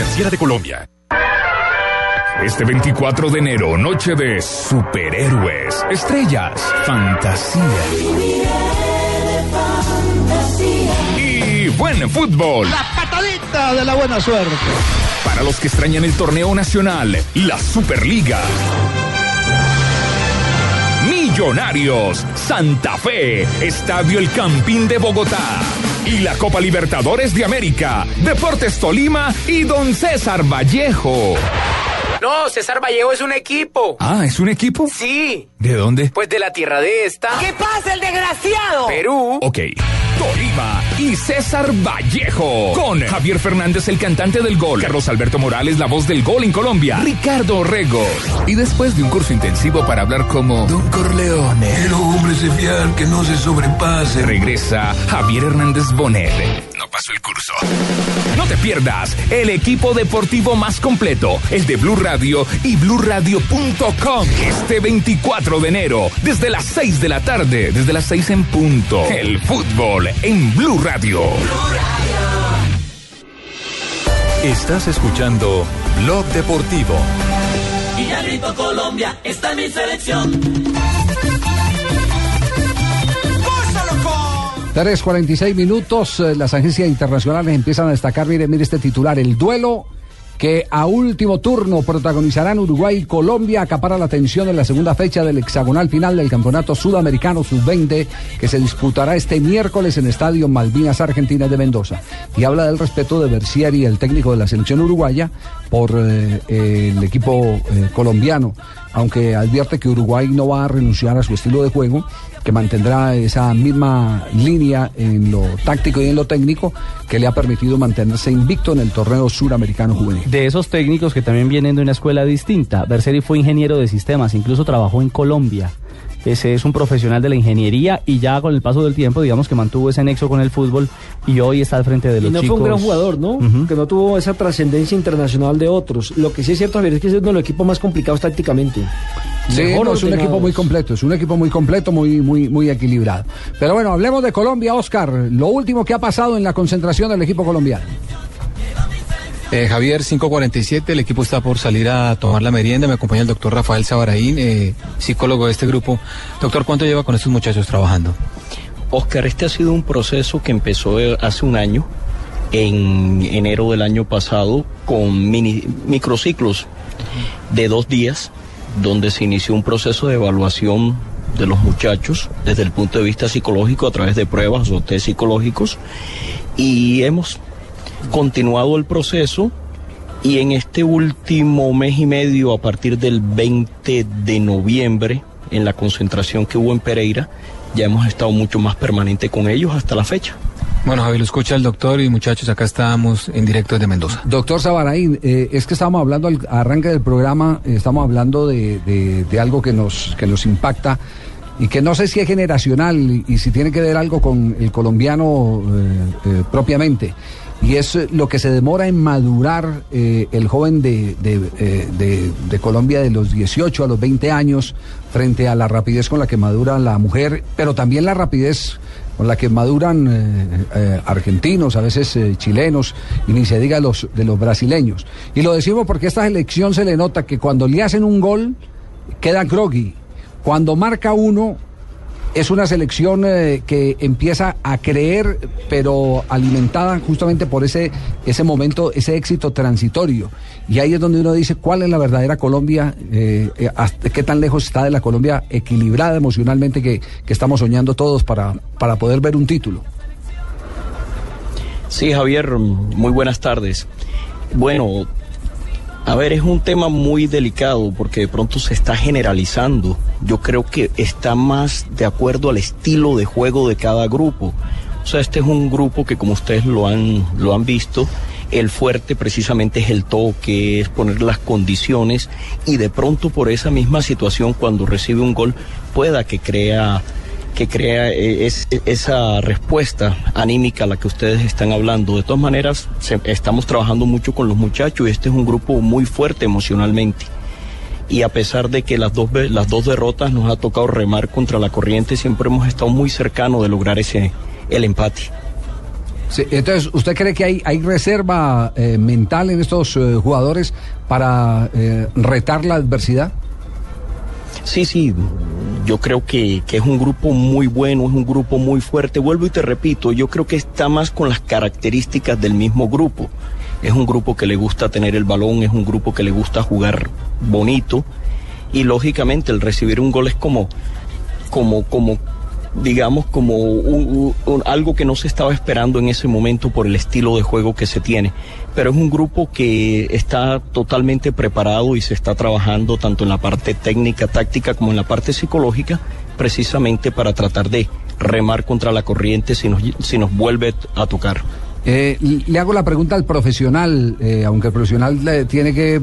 Superfinanciera de Colombia. Este 24 de enero, noche de superhéroes, estrellas, fantasía y buen fútbol. La patadita de la buena suerte. Para los que extrañan el torneo nacional, la Superliga. Millonarios, Santa Fe, Estadio El Campín de Bogotá. Y la Copa Libertadores de América, Deportes Tolima y Don César Vallejo. No, César Vallejo es un equipo. Ah, ¿es un equipo? Sí. ¿De dónde? Pues de la tierra de esta. ¿Qué pasa, el desgraciado? Perú. Ok. Tolima y César Vallejo. Con Javier Fernández, el cantante del gol. Carlos Alberto Morales, la voz del gol en Colombia. Ricardo Rego. Y después de un curso intensivo para hablar como Don Corleone. El hombre se fiar que no se sobrepase. Regresa Javier Hernández Bonet. No pasó el curso. No te pierdas el equipo deportivo más completo, el de Blue Radio y BlueRadio.com. Este 24 de enero, desde las 6 de la tarde, desde las 6 en punto. El fútbol en Blue Radio. Estás escuchando Blog Deportivo. Y grito Colombia, está mi selección. 3.46 minutos, eh, las agencias internacionales empiezan a destacar, mire, mire este titular, el duelo que a último turno protagonizarán Uruguay y Colombia acapara la atención en la segunda fecha del hexagonal final del Campeonato Sudamericano Sub-20 que se disputará este miércoles en Estadio Malvinas Argentina de Mendoza. Y habla del respeto de Bercieri, el técnico de la selección uruguaya, por eh, el equipo eh, colombiano, aunque advierte que Uruguay no va a renunciar a su estilo de juego que mantendrá esa misma línea en lo táctico y en lo técnico que le ha permitido mantenerse invicto en el torneo suramericano juvenil. De esos técnicos que también vienen de una escuela distinta, Berseri fue ingeniero de sistemas, incluso trabajó en Colombia. Ese es un profesional de la ingeniería y ya con el paso del tiempo, digamos que mantuvo ese nexo con el fútbol y hoy está al frente de Y los no chicos. fue un gran jugador, ¿no? Que no tuvo esa trascendencia internacional de otros. Lo que sí es cierto, Javier, es que es uno de los equipos más complicados tácticamente. Sí, Mejor no, es un equipo muy completo, es un equipo muy completo, muy, muy, muy equilibrado. Pero bueno, hablemos de Colombia, Oscar. Lo último que ha pasado en la concentración del equipo colombiano. Eh, Javier, 547, el equipo está por salir a tomar la merienda. Me acompaña el doctor Rafael Sabaraín, eh, psicólogo de este grupo. Doctor, ¿cuánto lleva con estos muchachos trabajando? Oscar, este ha sido un proceso que empezó eh, hace un año, en enero del año pasado, con mini, microciclos de dos días, donde se inició un proceso de evaluación de los muchachos desde el punto de vista psicológico a través de pruebas o test psicológicos y hemos continuado el proceso y en este último mes y medio a partir del 20 de noviembre en la concentración que hubo en Pereira ya hemos estado mucho más permanente con ellos hasta la fecha. Bueno, Javier, lo escucha el doctor y muchachos, acá estamos en directo desde Mendoza. Doctor Sabaraín, eh, es que estamos hablando al arranque del programa, eh, estamos hablando de, de- algo que nos, que nos impacta y que no sé si es generacional y, y si tiene que ver algo con el colombiano eh, propiamente. Y es lo que se demora en madurar el joven de- de Colombia de los 18 a los 20 años frente a la rapidez con la que madura la mujer, pero también la rapidez con la que maduran eh, eh, argentinos, a veces eh, chilenos, y ni se diga los, de los brasileños. Y lo decimos porque a esta elección se le nota que cuando le hacen un gol, queda groggy. Cuando marca uno, es una selección eh, que empieza a creer, pero alimentada justamente por ese, ese momento, ese éxito transitorio. Y ahí es donde uno dice cuál es la verdadera Colombia, eh, eh, qué tan lejos está de la Colombia equilibrada emocionalmente que, que estamos soñando todos para, para poder ver un título. Sí, Javier, muy buenas tardes. Bueno, a ver, es un tema muy delicado porque de pronto se está generalizando. Yo creo que está más de acuerdo al estilo de juego de cada grupo. O sea, este es un grupo que como ustedes lo han, lo han visto, el fuerte precisamente es el toque, es poner las condiciones y de pronto por esa misma situación cuando recibe un gol pueda que crea que crea eh, es- esa respuesta anímica a la que ustedes están hablando. De todas maneras, estamos trabajando mucho con los muchachos y este es un grupo muy fuerte emocionalmente. Y a pesar de que las dos, las dos derrotas nos ha tocado remar contra la corriente, siempre hemos estado muy cercanos de lograr ese, el empate. Entonces, ¿usted cree que hay, hay reserva eh, mental en estos eh, jugadores para retar la adversidad? Sí, sí, yo creo que, que es un grupo muy bueno, es un grupo muy fuerte. Vuelvo y te repito, yo creo que está más con las características del mismo grupo. Es un grupo que le gusta tener el balón, es un grupo que le gusta jugar bonito y lógicamente el recibir un gol es como, como, como, digamos, como un- un- algo que no se estaba esperando en ese momento por el estilo de juego que se tiene. Pero es un grupo que está totalmente preparado y se está trabajando tanto en la parte técnica, táctica, como en la parte psicológica, precisamente para tratar de remar contra la corriente si nos, si nos vuelve a tocar. Eh, le hago la pregunta al profesional, eh, aunque el profesional le tiene que, eh,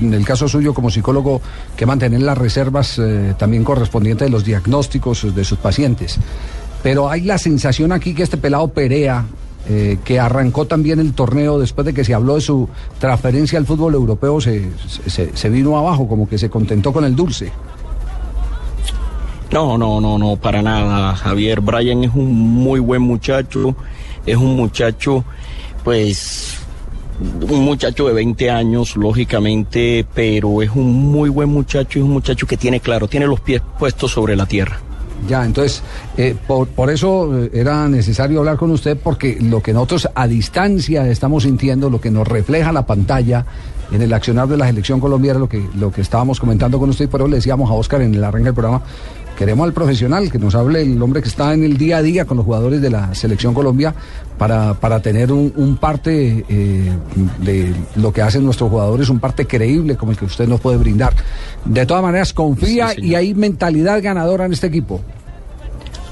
en el caso suyo como psicólogo, que mantener las reservas eh, también correspondientes de los diagnósticos de sus pacientes. Pero hay la sensación aquí que este pelado Perea, eh, que arrancó también el torneo después de que se habló de su transferencia al fútbol europeo, se, se- se vino abajo, como que se contentó con el dulce. No, no, no, no, para nada, Javier. Brian es un muy buen muchacho, es un muchacho, pues, un muchacho de 20 años, lógicamente, pero es un muy buen muchacho y es un muchacho que tiene claro, tiene los pies puestos sobre la tierra. Ya, entonces, eh, por, por eso eh, era necesario hablar con usted, porque lo que nosotros a distancia estamos sintiendo, lo que nos refleja la pantalla en el accionar de la selección colombiana, lo que, lo que estábamos comentando con usted, eso le decíamos a Oscar en el arranque del programa, queremos al profesional, que nos hable el hombre que está en el día a día con los jugadores de la selección Colombia, para, para tener un, un parte eh, de lo que hacen nuestros jugadores, un parte creíble como el que usted nos puede brindar. De todas maneras, confía y hay mentalidad ganadora en este equipo.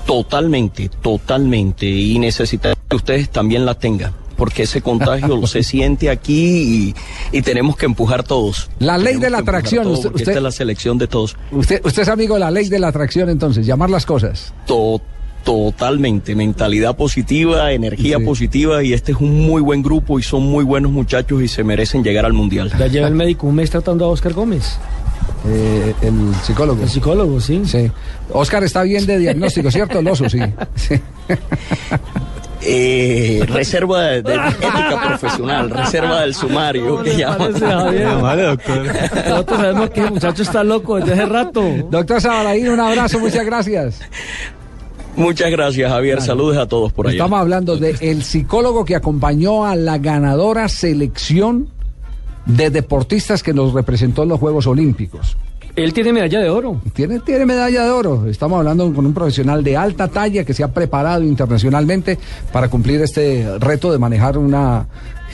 Totalmente, totalmente. Y necesitamos que ustedes también la tengan, porque ese contagio [laughs] se siente aquí y, y tenemos que empujar todos. La ley Tenemos de la atracción, usted- esta es la selección de todos. Usted, usted es amigo de la ley de la atracción, entonces, llamar las cosas. To- totalmente, mentalidad positiva, energía positiva y este es un muy buen grupo y son muy buenos muchachos y se merecen llegar al mundial. Ya lleva el médico un mes tratando a Oscar Gómez. Eh, el psicólogo. El psicólogo, sí. Sí. Oscar está bien de diagnóstico, ¿cierto? El oso, sí. [laughs] Sí. [laughs] Eh, [laughs] reserva de, de [laughs] ética profesional, reserva del sumario que llaman. [laughs] Nosotros sabemos que el muchacho está loco desde hace rato. Doctor Sabaraín, un abrazo, muchas gracias. Muchas gracias, Javier. Saludos a todos por allá. Estamos hablando del el psicólogo que acompañó a la ganadora selección de deportistas que nos representó en los Juegos Olímpicos. Él tiene medalla de oro. Tiene, tiene medalla de oro. Estamos hablando con un profesional de alta talla que se ha preparado internacionalmente para cumplir este reto de manejar una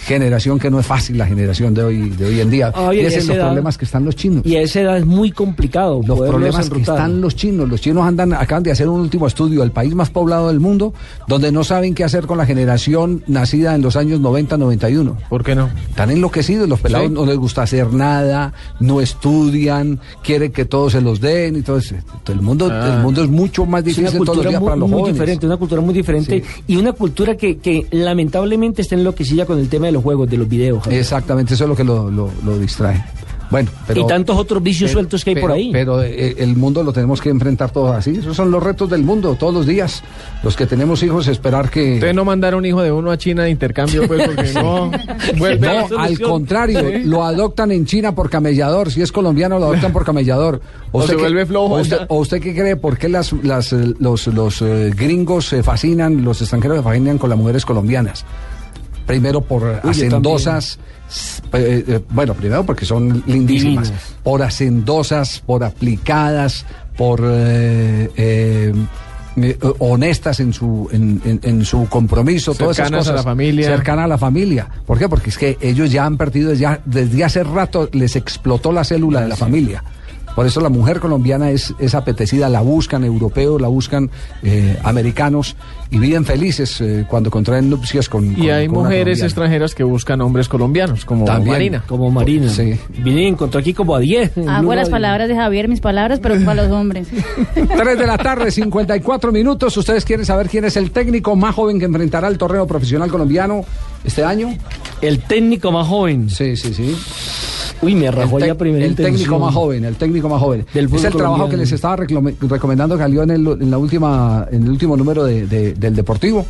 generación que no es fácil, la generación de hoy, de hoy en día. Y ese es los edad- problemas que están los chinos. Y a esa edad es muy complicado. Los problemas que están los chinos. Los chinos andan, acaban de hacer un último estudio, el país más poblado del mundo, donde no saben qué hacer con la generación nacida en los años 90-91. ¿Por qué no? Están enloquecidos, los pelados Sí. no les gusta hacer nada, no estudian, quieren que todos se los den y todo eso. El mundo, Ah. el mundo es mucho más difícil todos los cultura días muy, para los muy jóvenes. diferente, una cultura muy diferente y una cultura que, que lamentablemente está enloquecida con el tema de los juegos, de los videos. Javier. Exactamente, eso es lo que lo, lo- lo distrae. Bueno, pero, y tantos otros vicios pero- sueltos que hay por ahí. Pero eh, el mundo lo tenemos que enfrentar todos así. Esos son los retos del mundo todos los días. Los que tenemos hijos, esperar que. Ustedes no mandaron un hijo de uno a China de intercambio, pues, porque no la [laughs] No, al contrario, Sí. lo adoptan en China por camellador. Si es colombiano, lo adoptan por camellador. O se qué- vuelve flojo usted, o usted qué cree? ¿Por qué las, las, eh, los, los eh, gringos se fascinan, los extranjeros se fascinan con las mujeres colombianas? Primero por yo hacendosas. eh, eh, bueno, primero porque son lindísimas. Divinas. Por hacendosas, por aplicadas, por eh, eh, honestas en su en, en- en su compromiso, todas esas Cercanas a cosas. la familia. Cercana a la familia. ¿Por qué? Porque es que ellos ya han perdido, ya desde hace rato les explotó la célula de la familia. Por eso la mujer colombiana es, es apetecida, la buscan europeos, la buscan eh, americanos y viven felices eh, cuando contraen nupcias con. Y con- hay con mujeres extranjeras que buscan hombres colombianos, como También. Marina. Como Marina. Sí. Vine y encontró aquí como a 10. en Hago las palabras de Javier, mis palabras, pero para los hombres. [laughs] 3 de la tarde, 54 minutos. ¿Ustedes quieren saber quién es el técnico más joven que enfrentará el torneo profesional colombiano este año? El técnico más joven. Sí, sí, sí. Uy, me rajó ya primera el técnico intención. más joven, el técnico más joven. Del es el trabajo que les estaba recomendando que salió en el, en la última, en el último número de- de- del Deportivo.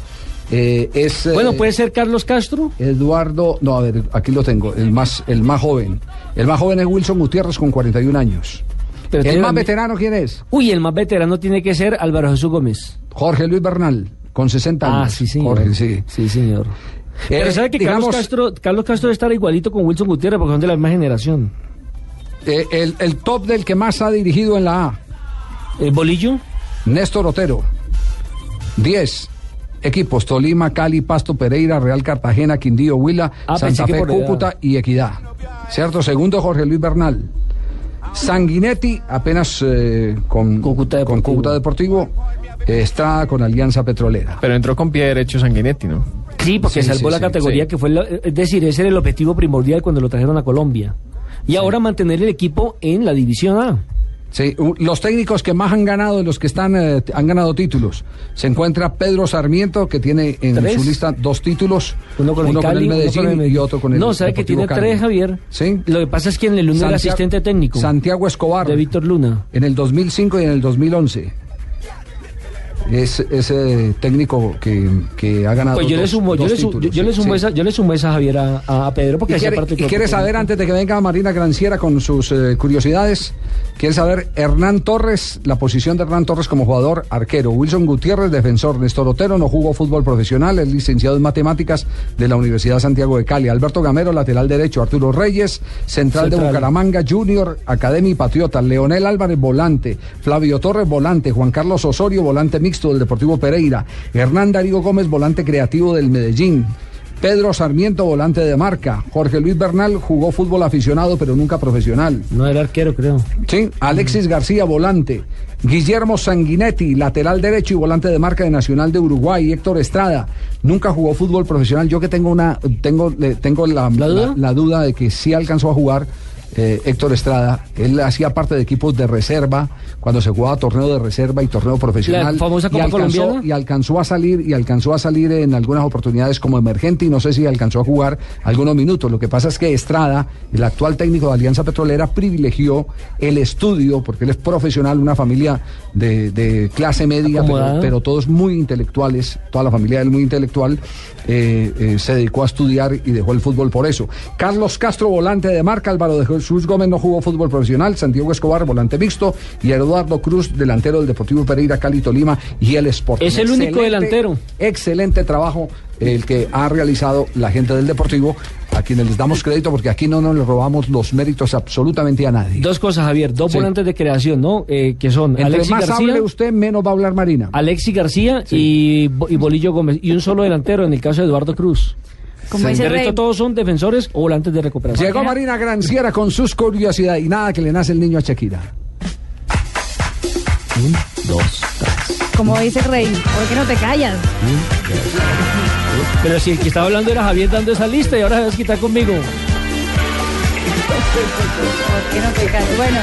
Eh, es eh, Bueno, puede ser Carlos Castro. Eduardo, no, a ver, aquí lo tengo, el más, el más joven. El más joven es Wilson Gutiérrez con 41 años. Pero el más veterano, ¿quién es? Uy, el más veterano tiene que ser Álvaro Jesús Gómez. Jorge Luis Bernal, con 60 años. Ah, sí, señor. Jorge, sí. Sí, señor. Eh, Pero sabe que digamos- Carlos Castro, Carlos Castro debe estar igualito con Wilson Gutiérrez porque son de la misma generación. Eh, el, el top del que más ha dirigido en la A. ¿El bolillo? Néstor Otero. 10 equipos: Tolima, Cali, Pasto, Pereira, Real Cartagena, Quindío, Huila, Ah, Santa Fe. Cúcuta y Equidad. ¿Cierto? Segundo, Jorge Luis Bernal. Sanguinetti, apenas eh, con, Cúcuta con Cúcuta Deportivo, eh, está con Alianza Petrolera. Pero entró con pie derecho Sanguinetti, ¿no? Sí, porque Sí, salvó sí, la categoría que fue, la- es decir, ese era el objetivo primordial cuando lo trajeron a Colombia. Y ahora mantener el equipo en la División A. Sí, los técnicos que más han ganado, los que están eh, han ganado títulos, se encuentra Pedro Sarmiento, que tiene en Tres. su lista dos títulos, Uno con el Cali, uno Medellín con el y otro con el No, sabe que tiene Cali. tres, Javier. Sí. Lo que pasa es que en el uno era Santiago- asistente técnico. Santiago Escobar. De Víctor Luna. En el 2005 y en el 2011. Es ese técnico que, que ha ganado Pues yo le sumo, yo le, su- títulos, yo, yo le sumo sí. esa, yo le sumo esa Javier a, a Pedro porque ¿Y quiere, parte y quiere saber, antes de que venga Marina Granciera con sus eh, curiosidades, quiere saber Hernán Torres, la posición de Hernán Torres como jugador arquero, Wilson Gutiérrez, defensor, Néstor Otero no jugó fútbol profesional, es licenciado en matemáticas de la Universidad Santiago de Cali, Alberto Gamero, lateral derecho, Arturo Reyes, central, de. Bucaramanga, Junior, Academy y Patriota, Leonel Álvarez, volante, Flavio Torres, volante, Juan Carlos Osorio, volante mixto del Deportivo Pereira, Hernán Darío Gómez, volante creativo del Medellín. Pedro Sarmiento, volante de marca. Jorge Luis Bernal jugó fútbol aficionado, pero nunca profesional. No era arquero, creo. Sí, Alexis García, volante. Guillermo Sanguinetti, lateral derecho y volante de marca de Nacional de Uruguay. Héctor Estrada, nunca jugó fútbol profesional. Yo que tengo una, tengo, tengo la, la- la duda de que sí alcanzó a jugar. Eh, Héctor Estrada, él hacía parte de equipos de reserva cuando se jugaba torneo de reserva y torneo profesional. La famosa y Copa alcanzó, Colombiana. y alcanzó a salir y alcanzó a salir en algunas oportunidades como emergente y no sé si alcanzó a jugar algunos minutos. Lo que pasa es que Estrada, el actual técnico de Alianza Petrolera, privilegió el estudio porque él es profesional, una familia de, de clase media, pero, todos muy intelectuales, toda la familia de él muy intelectual, eh, eh, se dedicó a estudiar y dejó el fútbol por eso. Carlos Castro, volante de marca, Álvaro de Jesús Gómez no jugó fútbol profesional, Santiago Escobar, volante mixto, y Eduardo Cruz, delantero del Deportivo Pereira, Cali, Tolima y el Sporting. Es el único delantero. Excelente trabajo el que ha realizado la gente del Deportivo, a quienes les damos crédito porque aquí no nos robamos los méritos absolutamente a nadie. Dos cosas, Javier. Dos Sí. volantes de creación, ¿no? Eh, que son Entre Alexis más García. hable usted, menos va a hablar Marina. Alexis García y, y Bolillo Gómez. Y un solo delantero en el caso de Eduardo Cruz. Como Sí. dice Rey. resto todos son defensores o volantes de recuperación. Llegó Marina Granciera con sus curiosidades y nada que le nace el niño a Shakira. Un, dos, tres. Como dice Rey, ¿por qué no te callas? Pero si el que estaba hablando era Javier dando esa lista y ahora se vas a quitar conmigo. ¿Por qué no te callas? Bueno,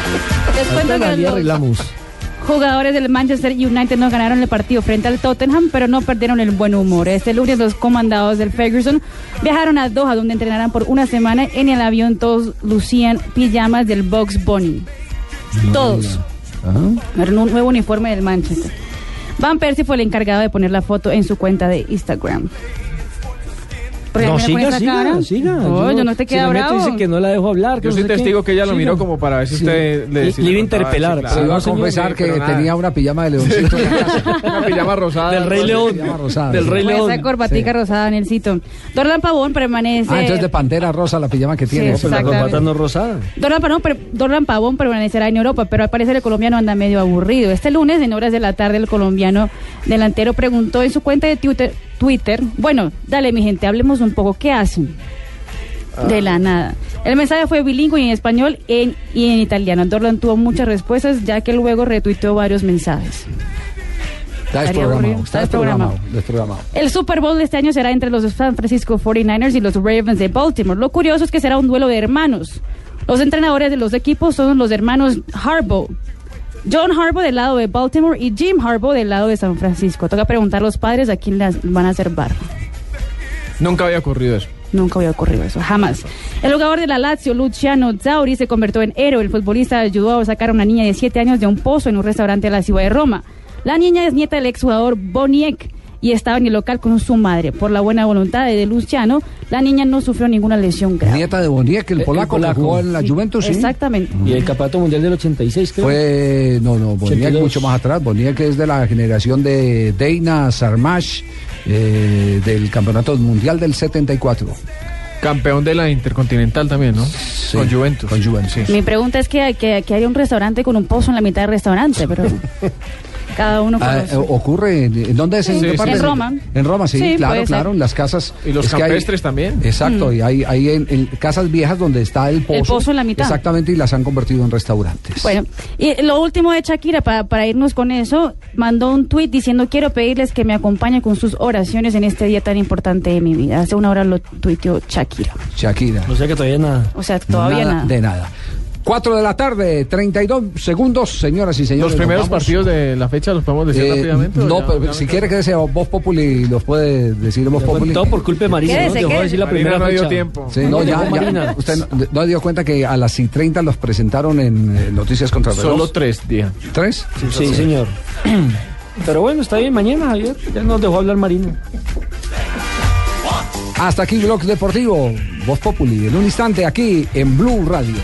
les cuento que la los, arreglamos. Jugadores del Manchester United no ganaron el partido frente al Tottenham, pero no perdieron el buen humor. Este lunes los comandados del Ferguson viajaron a Doha, donde entrenarán por una semana. En el avión todos lucían pijamas del Box Bunny. Todos. Era un nuevo uniforme del Manchester. Van Persie fue el encargado de poner la foto en su cuenta de Instagram. Porque No, siga, siga, cara. siga. Oh, yo no te queda bravo. dice que no la dejo hablar. que Yo no soy qué. testigo que ella lo Siga. miró como para ver si Sí. usted le decía. le iba a interpelar, Sí, Se iba a confesar que pero nada. tenía una pijama de leoncito en la casa. [laughs] Una pijama rosada. Del Rey León. Pijama rosada, Del. Rey León. esa corbatica Sí. rosada en el sitio. Dorlan Pavón permanece. Ah, entonces de pantera rosa la pijama que tiene. Sí, No, pero la corbata no es rosada. Dorlan Pavón, Dorlan Pavón permanecerá en Europa, pero al parecer el colombiano anda medio aburrido. Este lunes, en horas de la tarde, el colombiano delantero preguntó en su cuenta de Twitter, Twitter bueno, dale mi gente, hablemos un poco, ¿qué hacen? De la nada. El mensaje fue bilingüe en español en- y en italiano. Dorlan tuvo muchas respuestas, ya que luego retuiteó varios mensajes. Está desprogramado. Está desprogramado. El Super Bowl de este año será entre los San Francisco 49ers y los Ravens de Baltimore. Lo curioso es que será un duelo de hermanos. Los entrenadores de los equipos son los hermanos Harbaugh. John Harbaugh del lado de Baltimore y Jim Harbaugh del lado de San Francisco. Toca preguntar a los padres a quién van a hacer barra. Nunca había ocurrido eso. Nunca había ocurrido eso, jamás. El jugador de la Lazio, Luciano Zauri, se convirtió en héroe. El futbolista ayudó a sacar a una niña de 7 años de un pozo en un restaurante de la ciudad de Roma. La niña es nieta del exjugador Boniek y estaba en el local con su madre. Por la buena voluntad de Luciano, la niña no sufrió ninguna lesión grave. Nieta de Boniek, el El polaco, que polaco. jugó en la Sí, Juventus, sí. Exactamente. Y el campeonato mundial del 86, creo. Fue, no, no, Boniek 82. mucho más atrás. Boniek es de la generación de Deina Sarmash, eh, del campeonato mundial del 74. Campeón de la Intercontinental también, ¿no? con Juventus. Con Juventus. Sí. Mi pregunta es que, que, que hay un restaurante con un pozo en la mitad del restaurante, pero [laughs] cada uno Ah, eh, ocurre, ¿en en dónde es? ¿En, Sí, parte? En Roma. En Roma, sí, Sí, claro, claro, en las casas. Y los hay- campestres también. Exacto, Mm. y hay, hay en, en casas viejas donde está el pozo. El pozo en la mitad. Exactamente, y las han convertido en restaurantes. Bueno, y lo último de Shakira, para, para irnos con eso, mandó un tuit diciendo quiero pedirles que me acompañen con sus oraciones en este día tan importante de mi vida. Hace una hora lo tuiteó Shakira. Shakira. O sea que todavía nada. O sea, todavía nada. De nada. 4 de la tarde, 32 segundos, señoras y señores. Los primeros vamos. partidos de la fecha los podemos decir Eh, rápidamente. ¿o no, ya- pero ya si quiere que sea Voz Populi, los puede decir Voz Populi. todo por culpa de Marina, ¿no? Dejó decir la Marina primera no dio tiempo. Sí, no, ya, ya. Marina. Usted no, dio cuenta que a las y 30 los presentaron en eh, Noticias contra Reloj. Solo tres días. ¿Tres? Sí, señor. [clears throat] Pero bueno, está bien, mañana, Javier. Ya nos dejó hablar Marina. Hasta aquí Blog Deportivo, Voz Populi, en un instante aquí en Blue Radio.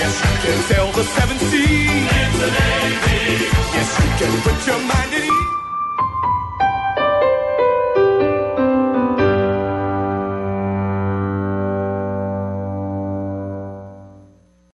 Yes, you can sail the seven seas. In the Navy. Yes, you can put your mind at ease.